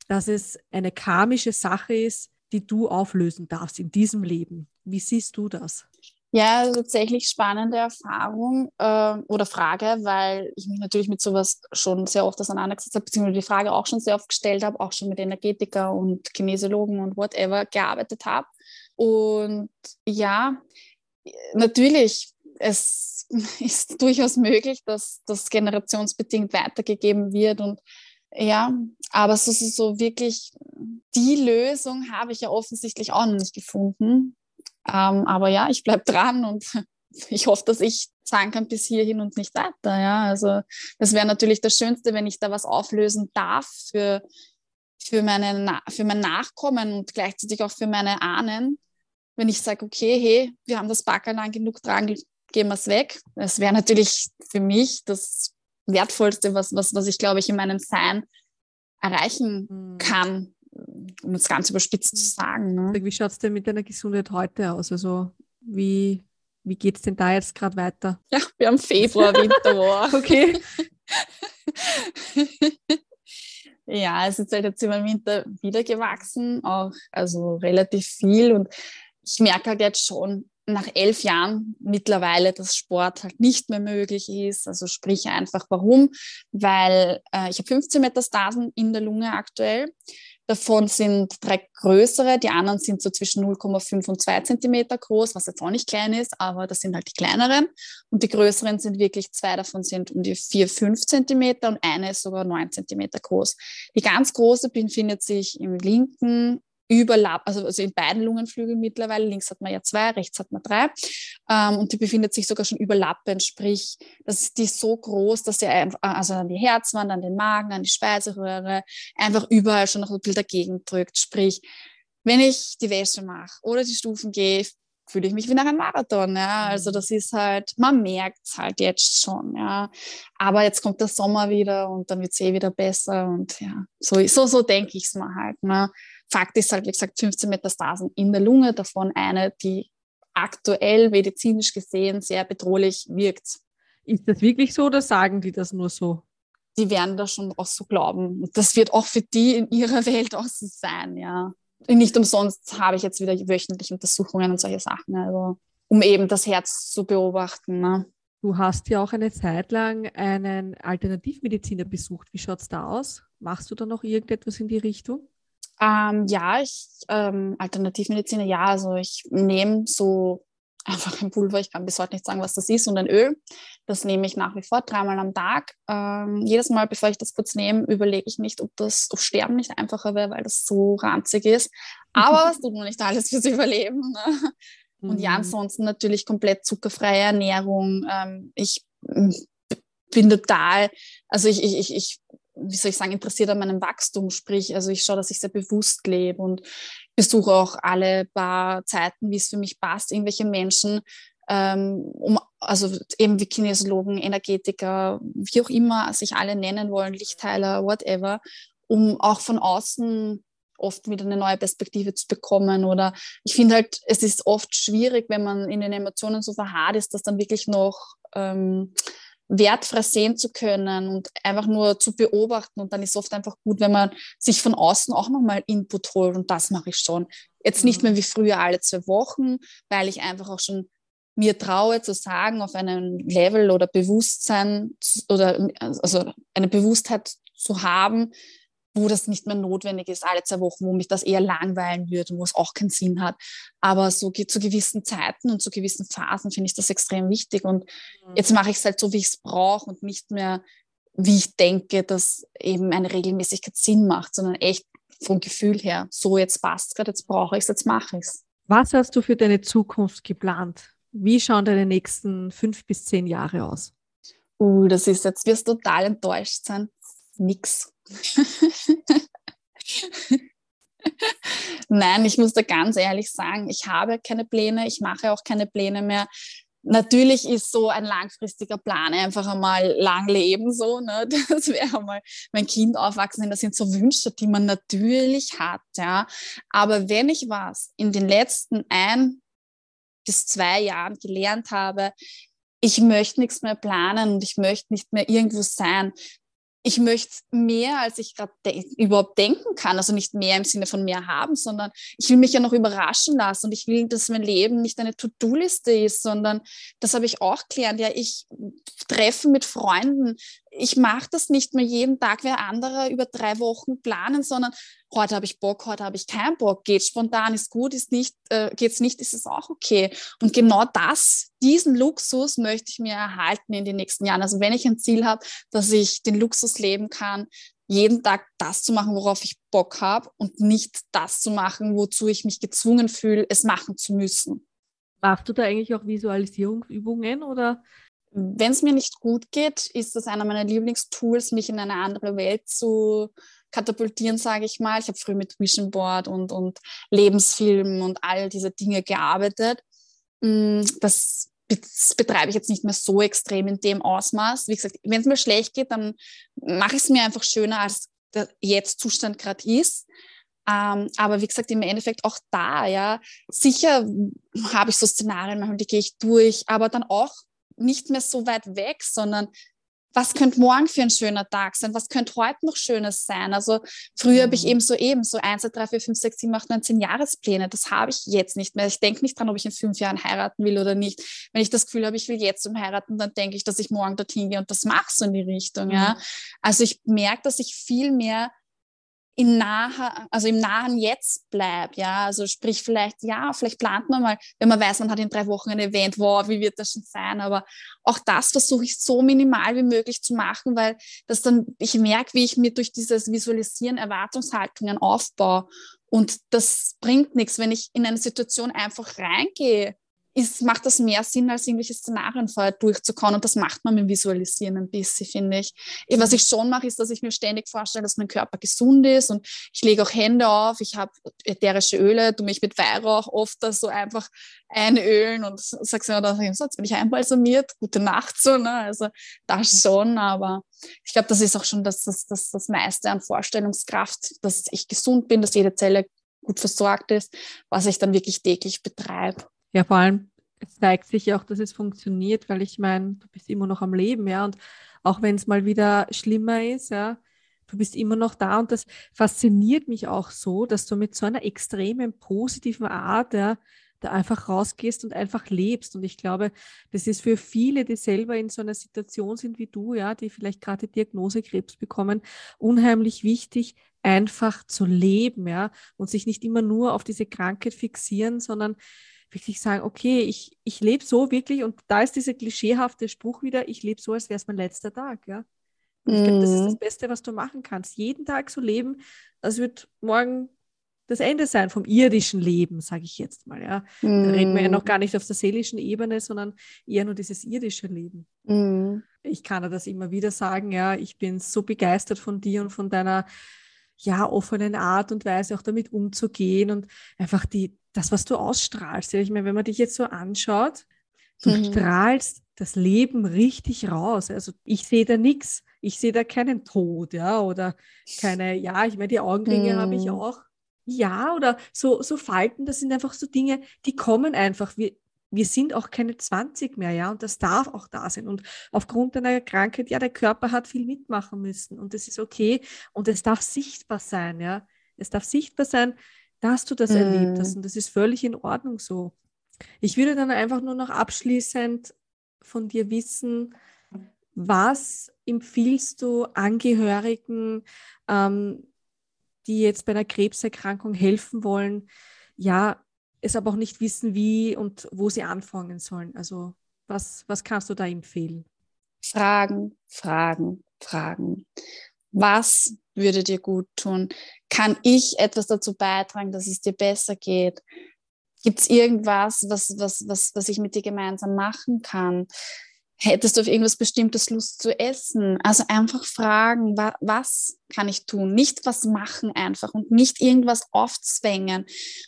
C: dass es eine karmische Sache ist, die du auflösen darfst in diesem Leben. Wie siehst du das?
D: Ja, tatsächlich spannende Erfahrung äh, oder Frage, weil ich mich natürlich mit sowas schon sehr oft auseinandergesetzt habe, beziehungsweise die Frage auch schon sehr oft gestellt habe, auch schon mit Energetiker und Kinesiologen und whatever gearbeitet habe. Und ja, natürlich, es [LAUGHS] ist durchaus möglich, dass das generationsbedingt weitergegeben wird und ja, aber so, so, so wirklich die Lösung habe ich ja offensichtlich auch noch nicht gefunden. Ähm, aber ja, ich bleibe dran und [LAUGHS] ich hoffe, dass ich sagen kann bis hierhin und nicht weiter. Ja, also das wäre natürlich das Schönste, wenn ich da was auflösen darf für, für, meine, für mein Nachkommen und gleichzeitig auch für meine Ahnen. Wenn ich sage, okay, hey, wir haben das Backer lang genug dran, gehen wir es weg. Das wäre natürlich für mich das Wertvollste, was, was, was ich, glaube ich, in meinem Sein erreichen mhm. kann um das ganz überspitzt zu sagen. Ne?
C: Wie schaut es denn mit deiner Gesundheit heute aus? Also wie, wie geht es denn da jetzt gerade weiter?
D: Ja, wir haben Februar, Winter. [LAUGHS]
C: okay. [LAUGHS]
D: ja, es ist halt jetzt über den Winter wieder gewachsen, auch also relativ viel. Und ich merke halt jetzt schon, nach elf Jahren mittlerweile, dass Sport halt nicht mehr möglich ist. Also sprich einfach warum, weil äh, ich habe 15 Metastasen in der Lunge aktuell. Davon sind drei größere, die anderen sind so zwischen 0,5 und 2 Zentimeter groß, was jetzt auch nicht klein ist, aber das sind halt die kleineren. Und die größeren sind wirklich, zwei davon sind um die 4, 5 Zentimeter und eine ist sogar 9 Zentimeter groß. Die ganz große befindet sich im linken überlapp, also, also in beiden Lungenflügeln mittlerweile, links hat man ja zwei, rechts hat man drei, ähm, und die befindet sich sogar schon überlappend, sprich, das ist die so groß, dass sie einfach, also an die Herzwand, an den Magen, an die Speiseröhre, einfach überall schon noch ein bisschen dagegen drückt, sprich, wenn ich die Wäsche mache oder die Stufen gehe, fühle ich mich wie nach einem Marathon. Ja? Also mhm. das ist halt, man merkt es halt jetzt schon. Ja? Aber jetzt kommt der Sommer wieder und dann wird es eh wieder besser. Und ja, so, so, so denke ich es mir halt. Ne? Fakt ist halt, wie gesagt, 15 Metastasen in der Lunge, davon eine, die aktuell medizinisch gesehen sehr bedrohlich wirkt.
C: Ist das wirklich so oder sagen die das nur so?
D: Die werden das schon auch so glauben. Das wird auch für die in ihrer Welt auch so sein, ja nicht umsonst habe ich jetzt wieder wöchentlich Untersuchungen und solche Sachen, also um eben das Herz zu beobachten. Ne?
C: Du hast ja auch eine Zeit lang einen Alternativmediziner besucht. Wie schaut es da aus? Machst du da noch irgendetwas in die Richtung?
D: Ähm, ja, ich ähm, Alternativmediziner, ja, also ich nehme so [LAUGHS] einfach ein Pulver, ich kann bis heute nicht sagen, was das ist, und ein Öl. Das nehme ich nach wie vor dreimal am Tag. Ähm, jedes Mal, bevor ich das kurz nehme, überlege ich nicht, ob das ob Sterben nicht einfacher wäre, weil das so ranzig ist. Aber was tut man nicht alles fürs Überleben? Ne? Und ja, mhm. ansonsten natürlich komplett zuckerfreie Ernährung. Ähm, ich bin total, also ich, ich, ich wie soll ich sagen, interessiert an meinem Wachstum. Sprich, also ich schaue, dass ich sehr bewusst lebe und besuche auch alle paar Zeiten, wie es für mich passt, irgendwelche Menschen, ähm, um, also eben wie Kinesiologen, Energetiker, wie auch immer sich alle nennen wollen, Lichtheiler, whatever, um auch von außen oft wieder eine neue Perspektive zu bekommen. Oder ich finde halt, es ist oft schwierig, wenn man in den Emotionen so verharrt ist, dass dann wirklich noch ähm, wertfrei sehen zu können und einfach nur zu beobachten. Und dann ist es oft einfach gut, wenn man sich von außen auch nochmal Input holt. Und das mache ich schon. Jetzt nicht mhm. mehr wie früher alle zwei Wochen, weil ich einfach auch schon mir traue zu sagen, auf einem Level oder Bewusstsein oder also eine Bewusstheit zu haben, wo das nicht mehr notwendig ist, alle zwei Wochen, wo mich das eher langweilen würde und wo es auch keinen Sinn hat. Aber so zu gewissen Zeiten und zu gewissen Phasen finde ich das extrem wichtig. Und mhm. jetzt mache ich es halt so, wie ich es brauche und nicht mehr, wie ich denke, dass eben eine Regelmäßigkeit Sinn macht, sondern echt vom Gefühl her, so jetzt passt es gerade, jetzt brauche ich es, jetzt mache ich es.
C: Was hast du für deine Zukunft geplant? Wie schauen deine nächsten fünf bis zehn Jahre aus?
D: Uh, das ist jetzt, wirst du total enttäuscht sein. Nix. Nein, ich muss da ganz ehrlich sagen, ich habe keine Pläne, ich mache auch keine Pläne mehr. Natürlich ist so ein langfristiger Plan einfach einmal lang leben, so, ne? [LAUGHS] Das wäre einmal mein Kind aufwachsen, das sind so Wünsche, die man natürlich hat, ja. Aber wenn ich was in den letzten ein bis zwei Jahren gelernt habe, ich möchte nichts mehr planen und ich möchte nicht mehr irgendwo sein, ich möchte mehr, als ich gerade de überhaupt denken kann. Also nicht mehr im Sinne von mehr haben, sondern ich will mich ja noch überraschen lassen und ich will, dass mein Leben nicht eine To-Do-Liste ist, sondern das habe ich auch gelernt. Ja, ich treffe mit Freunden. Ich mache das nicht mehr jeden Tag wie andere über drei Wochen planen, sondern heute habe ich Bock, heute habe ich keinen Bock, geht spontan, ist gut, ist nicht, äh, geht's nicht, ist es auch okay. Und genau das, diesen Luxus möchte ich mir erhalten in den nächsten Jahren. Also wenn ich ein Ziel habe, dass ich den Luxus leben kann, jeden Tag das zu machen, worauf ich Bock habe und nicht das zu machen, wozu ich mich gezwungen fühle, es machen zu müssen.
C: Machst du da eigentlich auch Visualisierungsübungen oder?
D: Wenn es mir nicht gut geht, ist das einer meiner Lieblingstools, mich in eine andere Welt zu katapultieren, sage ich mal. Ich habe früher mit Vision Board und, und Lebensfilmen und all diese Dinge gearbeitet. Mm, das, das betreibe ich jetzt nicht mehr so extrem in dem Ausmaß. Wie gesagt, wenn es mir schlecht geht, dann mache ich es mir einfach schöner, als der jetzt Zustand gerade ist. Ähm, aber wie gesagt, im Endeffekt auch da, ja, sicher habe ich so Szenarien, manchmal die gehe ich durch, aber dann auch nicht mehr so weit weg, sondern was könnte morgen für ein schöner Tag sein? Was könnte heute noch Schönes sein? Also früher mhm. habe ich eben so eben so 1, 2, 3, 4, 5, 6, 7, 8, 9, 10 Jahrespläne. Das habe ich jetzt nicht mehr. Ich denke nicht dran, ob ich in fünf Jahren heiraten will oder nicht. Wenn ich das Gefühl habe, ich will jetzt zum Heiraten, dann denke ich, dass ich morgen dorthin gehe und das mache so in die Richtung. Mhm. Ja? Also ich merke, dass ich viel mehr in nahe, also im nahen Jetzt bleibt, ja, also sprich vielleicht, ja, vielleicht plant man mal, wenn man weiß, man hat in drei Wochen ein Event, wow, wie wird das schon sein, aber auch das versuche ich so minimal wie möglich zu machen, weil das dann, ich merke, wie ich mir durch dieses Visualisieren Erwartungshaltungen aufbaue. Und das bringt nichts, wenn ich in eine Situation einfach reingehe ist, macht das mehr Sinn, als irgendwelche Szenarien vorher durchzukommen. Und das macht man mit Visualisieren ein bisschen, finde ich. Was ich schon mache, ist, dass ich mir ständig vorstelle, dass mein Körper gesund ist und ich lege auch Hände auf. Ich habe ätherische Öle, tu mich mit Weihrauch oft da so einfach einölen und sagst mir dann, so, jetzt bin ich einbalsamiert, gute Nacht so. Ne? Also das schon, aber ich glaube, das ist auch schon das, das, das, das meiste an Vorstellungskraft, dass ich gesund bin, dass jede Zelle gut versorgt ist, was ich dann wirklich täglich betreibe.
C: Ja, vor allem, zeigt sich ja auch, dass es funktioniert, weil ich meine, du bist immer noch am Leben, ja, und auch wenn es mal wieder schlimmer ist, ja, du bist immer noch da und das fasziniert mich auch so, dass du mit so einer extremen positiven Art, ja, da einfach rausgehst und einfach lebst. Und ich glaube, das ist für viele, die selber in so einer Situation sind wie du, ja, die vielleicht gerade Diagnose Krebs bekommen, unheimlich wichtig, einfach zu leben, ja, und sich nicht immer nur auf diese Krankheit fixieren, sondern wirklich sagen, okay, ich, ich lebe so wirklich, und da ist dieser klischeehafte Spruch wieder, ich lebe so, als wäre es mein letzter Tag, ja. Und ich glaube, das ist das mhm. Beste, was du machen kannst. Jeden Tag so leben, als wird morgen das Ende sein vom irdischen Leben, sage ich jetzt mal. Ja. Mm. Da reden wir ja noch mhm. gar nicht auf der seelischen Ebene, sondern eher nur dieses irdische Leben. Mm. Ich kann dir das immer wieder sagen, ja, ich bin so begeistert von dir und von deiner ja, offenen Art und Weise auch damit umzugehen und einfach die, das, was du ausstrahlst. Ich meine, wenn man dich jetzt so anschaut, du mhm. strahlst das Leben richtig raus. Also ich sehe da nichts. Ich sehe da keinen Tod, ja, oder keine, ja, ich meine, die Augenringe mhm. habe ich auch. Ja, oder so, so Falten, das sind einfach so Dinge, die kommen einfach. Wir, wir sind auch keine 20 mehr, ja, und das darf auch da sein. Und aufgrund einer Krankheit, ja, der Körper hat viel mitmachen müssen und das ist okay und es darf sichtbar sein, ja. Es darf sichtbar sein, dass du das mm. erlebt hast. Mhm. Und das ist völlig in Ordnung so. Ich würde dann einfach nur noch abschließend von dir wissen, was empfiehlst du Angehörigen, ähm, die jetzt bei einer Krebserkrankung helfen wollen, ja, es aber auch nicht wissen, wie und wo sie anfangen sollen? Also was, was kannst du da empfehlen?
D: Fragen, Fragen, Fragen. Was würde dir gut tun? Kann ich etwas dazu beitragen, dass es dir besser geht? Gibt es irgendwas, was, was, was, was ich mit dir gemeinsam machen kann? Hättest du auf irgendwas Bestimmtes Lust zu essen? Also einfach fragen, wa was kann ich tun? Nicht was machen einfach und nicht irgendwas aufzwängen.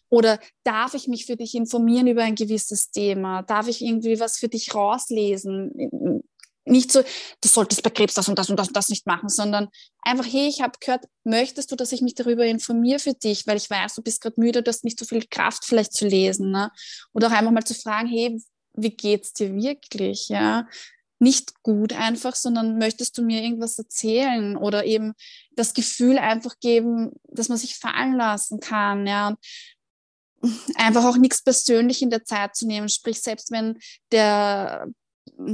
D: Oder darf ich mich für dich informieren über ein gewisses Thema? Darf ich irgendwie was für dich rauslesen? Nicht so, du solltest bei Krebs das und das und das und das nicht machen, sondern einfach, hey, ich habe gehört, möchtest du, dass ich mich darüber informiere für dich, weil ich weiß, du bist gerade müde, du hast nicht so viel Kraft vielleicht zu lesen. Ne? Oder auch einfach mal zu fragen, hey, wie geht's dir wirklich? Ja, nicht gut einfach, sondern möchtest du mir irgendwas erzählen oder eben das Gefühl einfach geben, dass man sich fallen lassen kann, ja. Einfach auch nichts persönlich in der Zeit zu nehmen. Sprich, selbst wenn der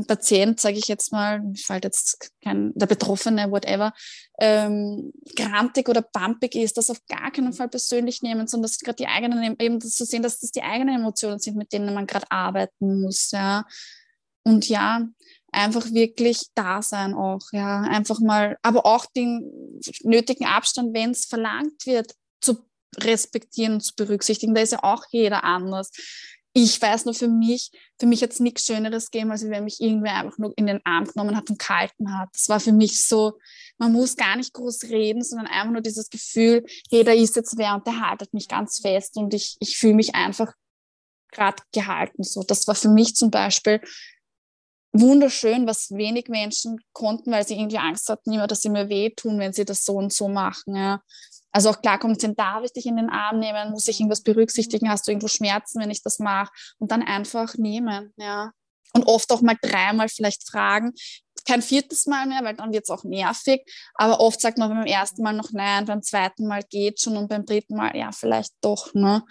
D: Patient, sage ich jetzt mal, fällt jetzt kein, der Betroffene, whatever, ähm, grantig oder pumpig ist, das auf gar keinen Fall persönlich nehmen, sondern dass gerade die eigenen, eben das zu sehen, dass das die eigenen Emotionen sind, mit denen man gerade arbeiten muss, ja. Und ja, einfach wirklich da sein auch, ja, einfach mal, aber auch den nötigen Abstand, wenn es verlangt wird, zu respektieren und zu berücksichtigen. Da ist ja auch jeder anders ich weiß nur für mich, für mich hat es nichts Schöneres gegeben, als wenn mich irgendwer einfach nur in den Arm genommen hat und gehalten hat. Das war für mich so, man muss gar nicht groß reden, sondern einfach nur dieses Gefühl, hey, da ist jetzt wer und der haltet mich ganz fest und ich, ich fühle mich einfach gerade gehalten. So, das war für mich zum Beispiel wunderschön, was wenig Menschen konnten, weil sie irgendwie Angst hatten, immer, dass sie mir wehtun, wenn sie das so und so machen. Ja. Also auch klar kommunizieren, darf ich dich in den Arm nehmen, muss ich irgendwas berücksichtigen, hast du irgendwo Schmerzen, wenn ich das mache und dann einfach nehmen, ja. Und oft auch mal dreimal vielleicht fragen, kein viertes Mal mehr, weil dann wird es auch nervig, aber oft sagt man beim ersten Mal noch nein, beim zweiten Mal geht schon und beim dritten Mal ja, vielleicht doch, ne.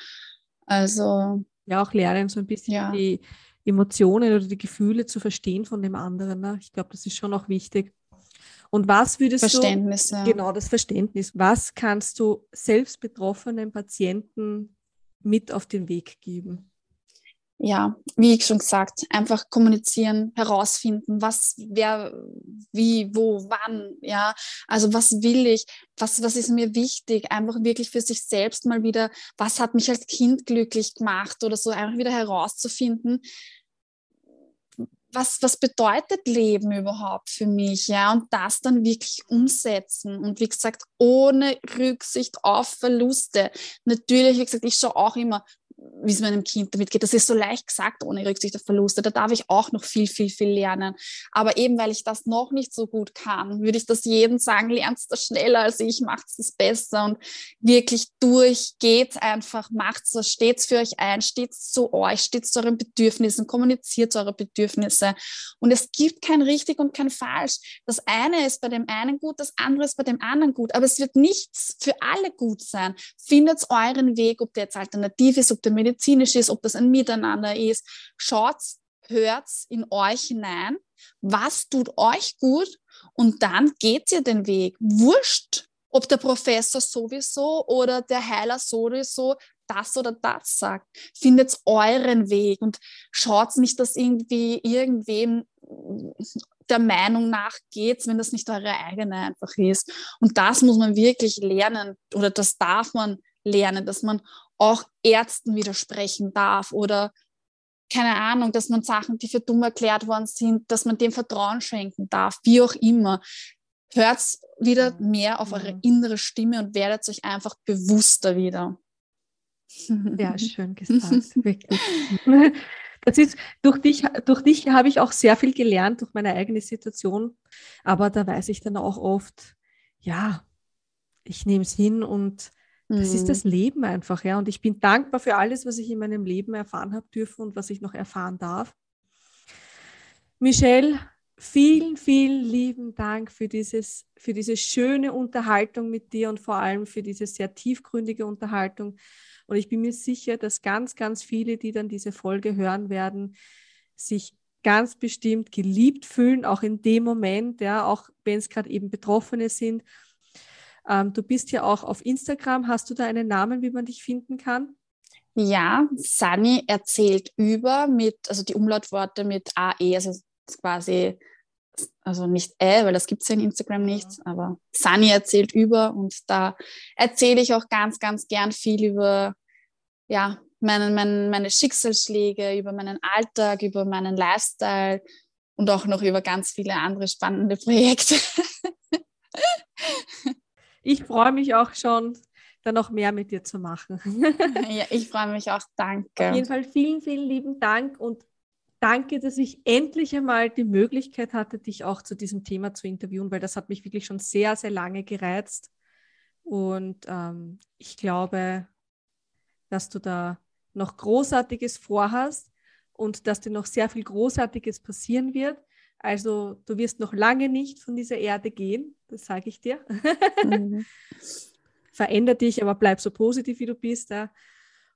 D: Also.
C: Ja, auch lernen, so ein bisschen ja. die Emotionen oder die Gefühle zu verstehen von dem anderen. Ne? Ich glaube, das ist schon auch wichtig. Und was würdest
D: Verständnis,
C: du,
D: ja.
C: genau das Verständnis, was kannst du selbst betroffenen Patienten mit auf den Weg geben?
D: ja, wie ich schon gesagt, einfach kommunizieren, herausfinden, was, wer, wie, wo, wann, ja, also was will ich, was, was ist mir wichtig, einfach wirklich für sich selbst mal wieder, was hat mich als Kind glücklich gemacht oder so, einfach wieder herauszufinden, was, was bedeutet Leben überhaupt für mich, ja, und das dann wirklich umsetzen und wie gesagt, ohne Rücksicht auf Verluste. Natürlich, wie gesagt, ich schaue auch immer, wie es meinem Kind damit geht. Das ist so leicht gesagt, ohne Rücksicht auf Verluste. Da darf ich auch noch viel, viel, viel lernen. Aber eben, weil ich das noch nicht so gut kann, würde ich das jedem sagen, lernst das schneller als ich, macht es besser und wirklich durch, geht einfach, macht es, steht für euch ein, steht zu euch, steht zu euren Bedürfnissen, kommuniziert eure Bedürfnisse. Und es gibt kein richtig und kein falsch. Das eine ist bei dem einen gut, das andere ist bei dem anderen gut. Aber es wird nichts für alle gut sein. Findet euren Weg, ob der jetzt alternativ ist, ob der medizinisch ist, ob das ein Miteinander ist. Schaut, hört in euch hinein, was tut euch gut und dann geht ihr den Weg. Wurscht, ob der Professor sowieso oder der Heiler sowieso das oder das sagt. Findet euren Weg und schaut nicht, dass irgendwie irgendwem der Meinung nach geht, wenn das nicht eure eigene einfach ist. Und das muss man wirklich lernen oder das darf man lernen, dass man auch Ärzten widersprechen darf oder keine Ahnung, dass man Sachen, die für dumm erklärt worden sind, dass man dem Vertrauen schenken darf, wie auch immer. Hört wieder mhm. mehr auf eure mhm. innere Stimme und werdet euch einfach bewusster wieder.
C: Ja, [LAUGHS] schön gesagt, wirklich. [LAUGHS] Das ist, durch dich, durch dich habe ich auch sehr viel gelernt, durch meine eigene Situation. Aber da weiß ich dann auch oft, ja, ich nehme es hin und das mhm. ist das Leben einfach, ja. Und ich bin dankbar für alles, was ich in meinem Leben erfahren habe dürfen und was ich noch erfahren darf. Michelle, vielen, vielen lieben Dank für, dieses, für diese schöne Unterhaltung mit dir und vor allem für diese sehr tiefgründige Unterhaltung. Und ich bin mir sicher, dass ganz, ganz viele, die dann diese Folge hören werden, sich ganz bestimmt geliebt fühlen, auch in dem Moment, ja, auch wenn es gerade eben Betroffene sind ähm, du bist ja auch auf Instagram. Hast du da einen Namen, wie man dich finden kann?
D: Ja, Sunny erzählt über mit, also die Umlautworte mit AE, also quasi, also nicht Ä, weil das gibt es ja in Instagram nicht, aber Sunny erzählt über und da erzähle ich auch ganz, ganz gern viel über, ja, meinen, meinen, meine Schicksalsschläge, über meinen Alltag, über meinen Lifestyle und auch noch über ganz viele andere spannende [LAUGHS] Projekte.
C: Ich freue mich auch schon, da noch mehr mit dir zu machen. [LAUGHS]
D: ja, ich freue mich auch. Danke.
C: Auf jeden Fall vielen, vielen lieben Dank und danke, dass ich endlich einmal die Möglichkeit hatte, dich auch zu diesem Thema zu interviewen, weil das hat mich wirklich schon sehr, sehr lange gereizt. Und ähm, ich glaube, dass du da noch Großartiges vorhast und dass dir noch sehr viel Großartiges passieren wird. Also du wirst noch lange nicht von dieser Erde gehen, das sage ich dir. Mhm. [LAUGHS] Veränder dich, aber bleib so positiv, wie du bist. Ja?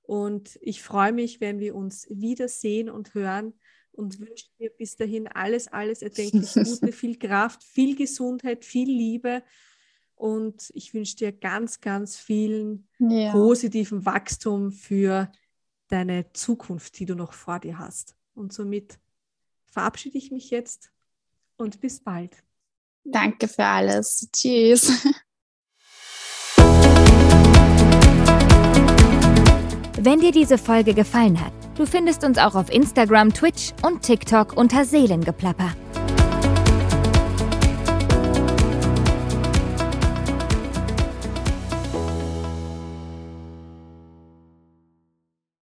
C: Und ich freue mich, wenn wir uns wiedersehen und hören und wünsche dir bis dahin alles, alles erdenklich [LAUGHS] Gute, viel Kraft, viel Gesundheit, viel Liebe. Und ich wünsche dir ganz, ganz vielen ja. positiven Wachstum für deine Zukunft, die du noch vor dir hast. Und somit verabschiede ich mich jetzt und bis bald.
D: Danke für alles. Tschüss.
A: Wenn dir diese Folge gefallen hat, du findest uns auch auf Instagram, Twitch und TikTok unter Seelengeplapper.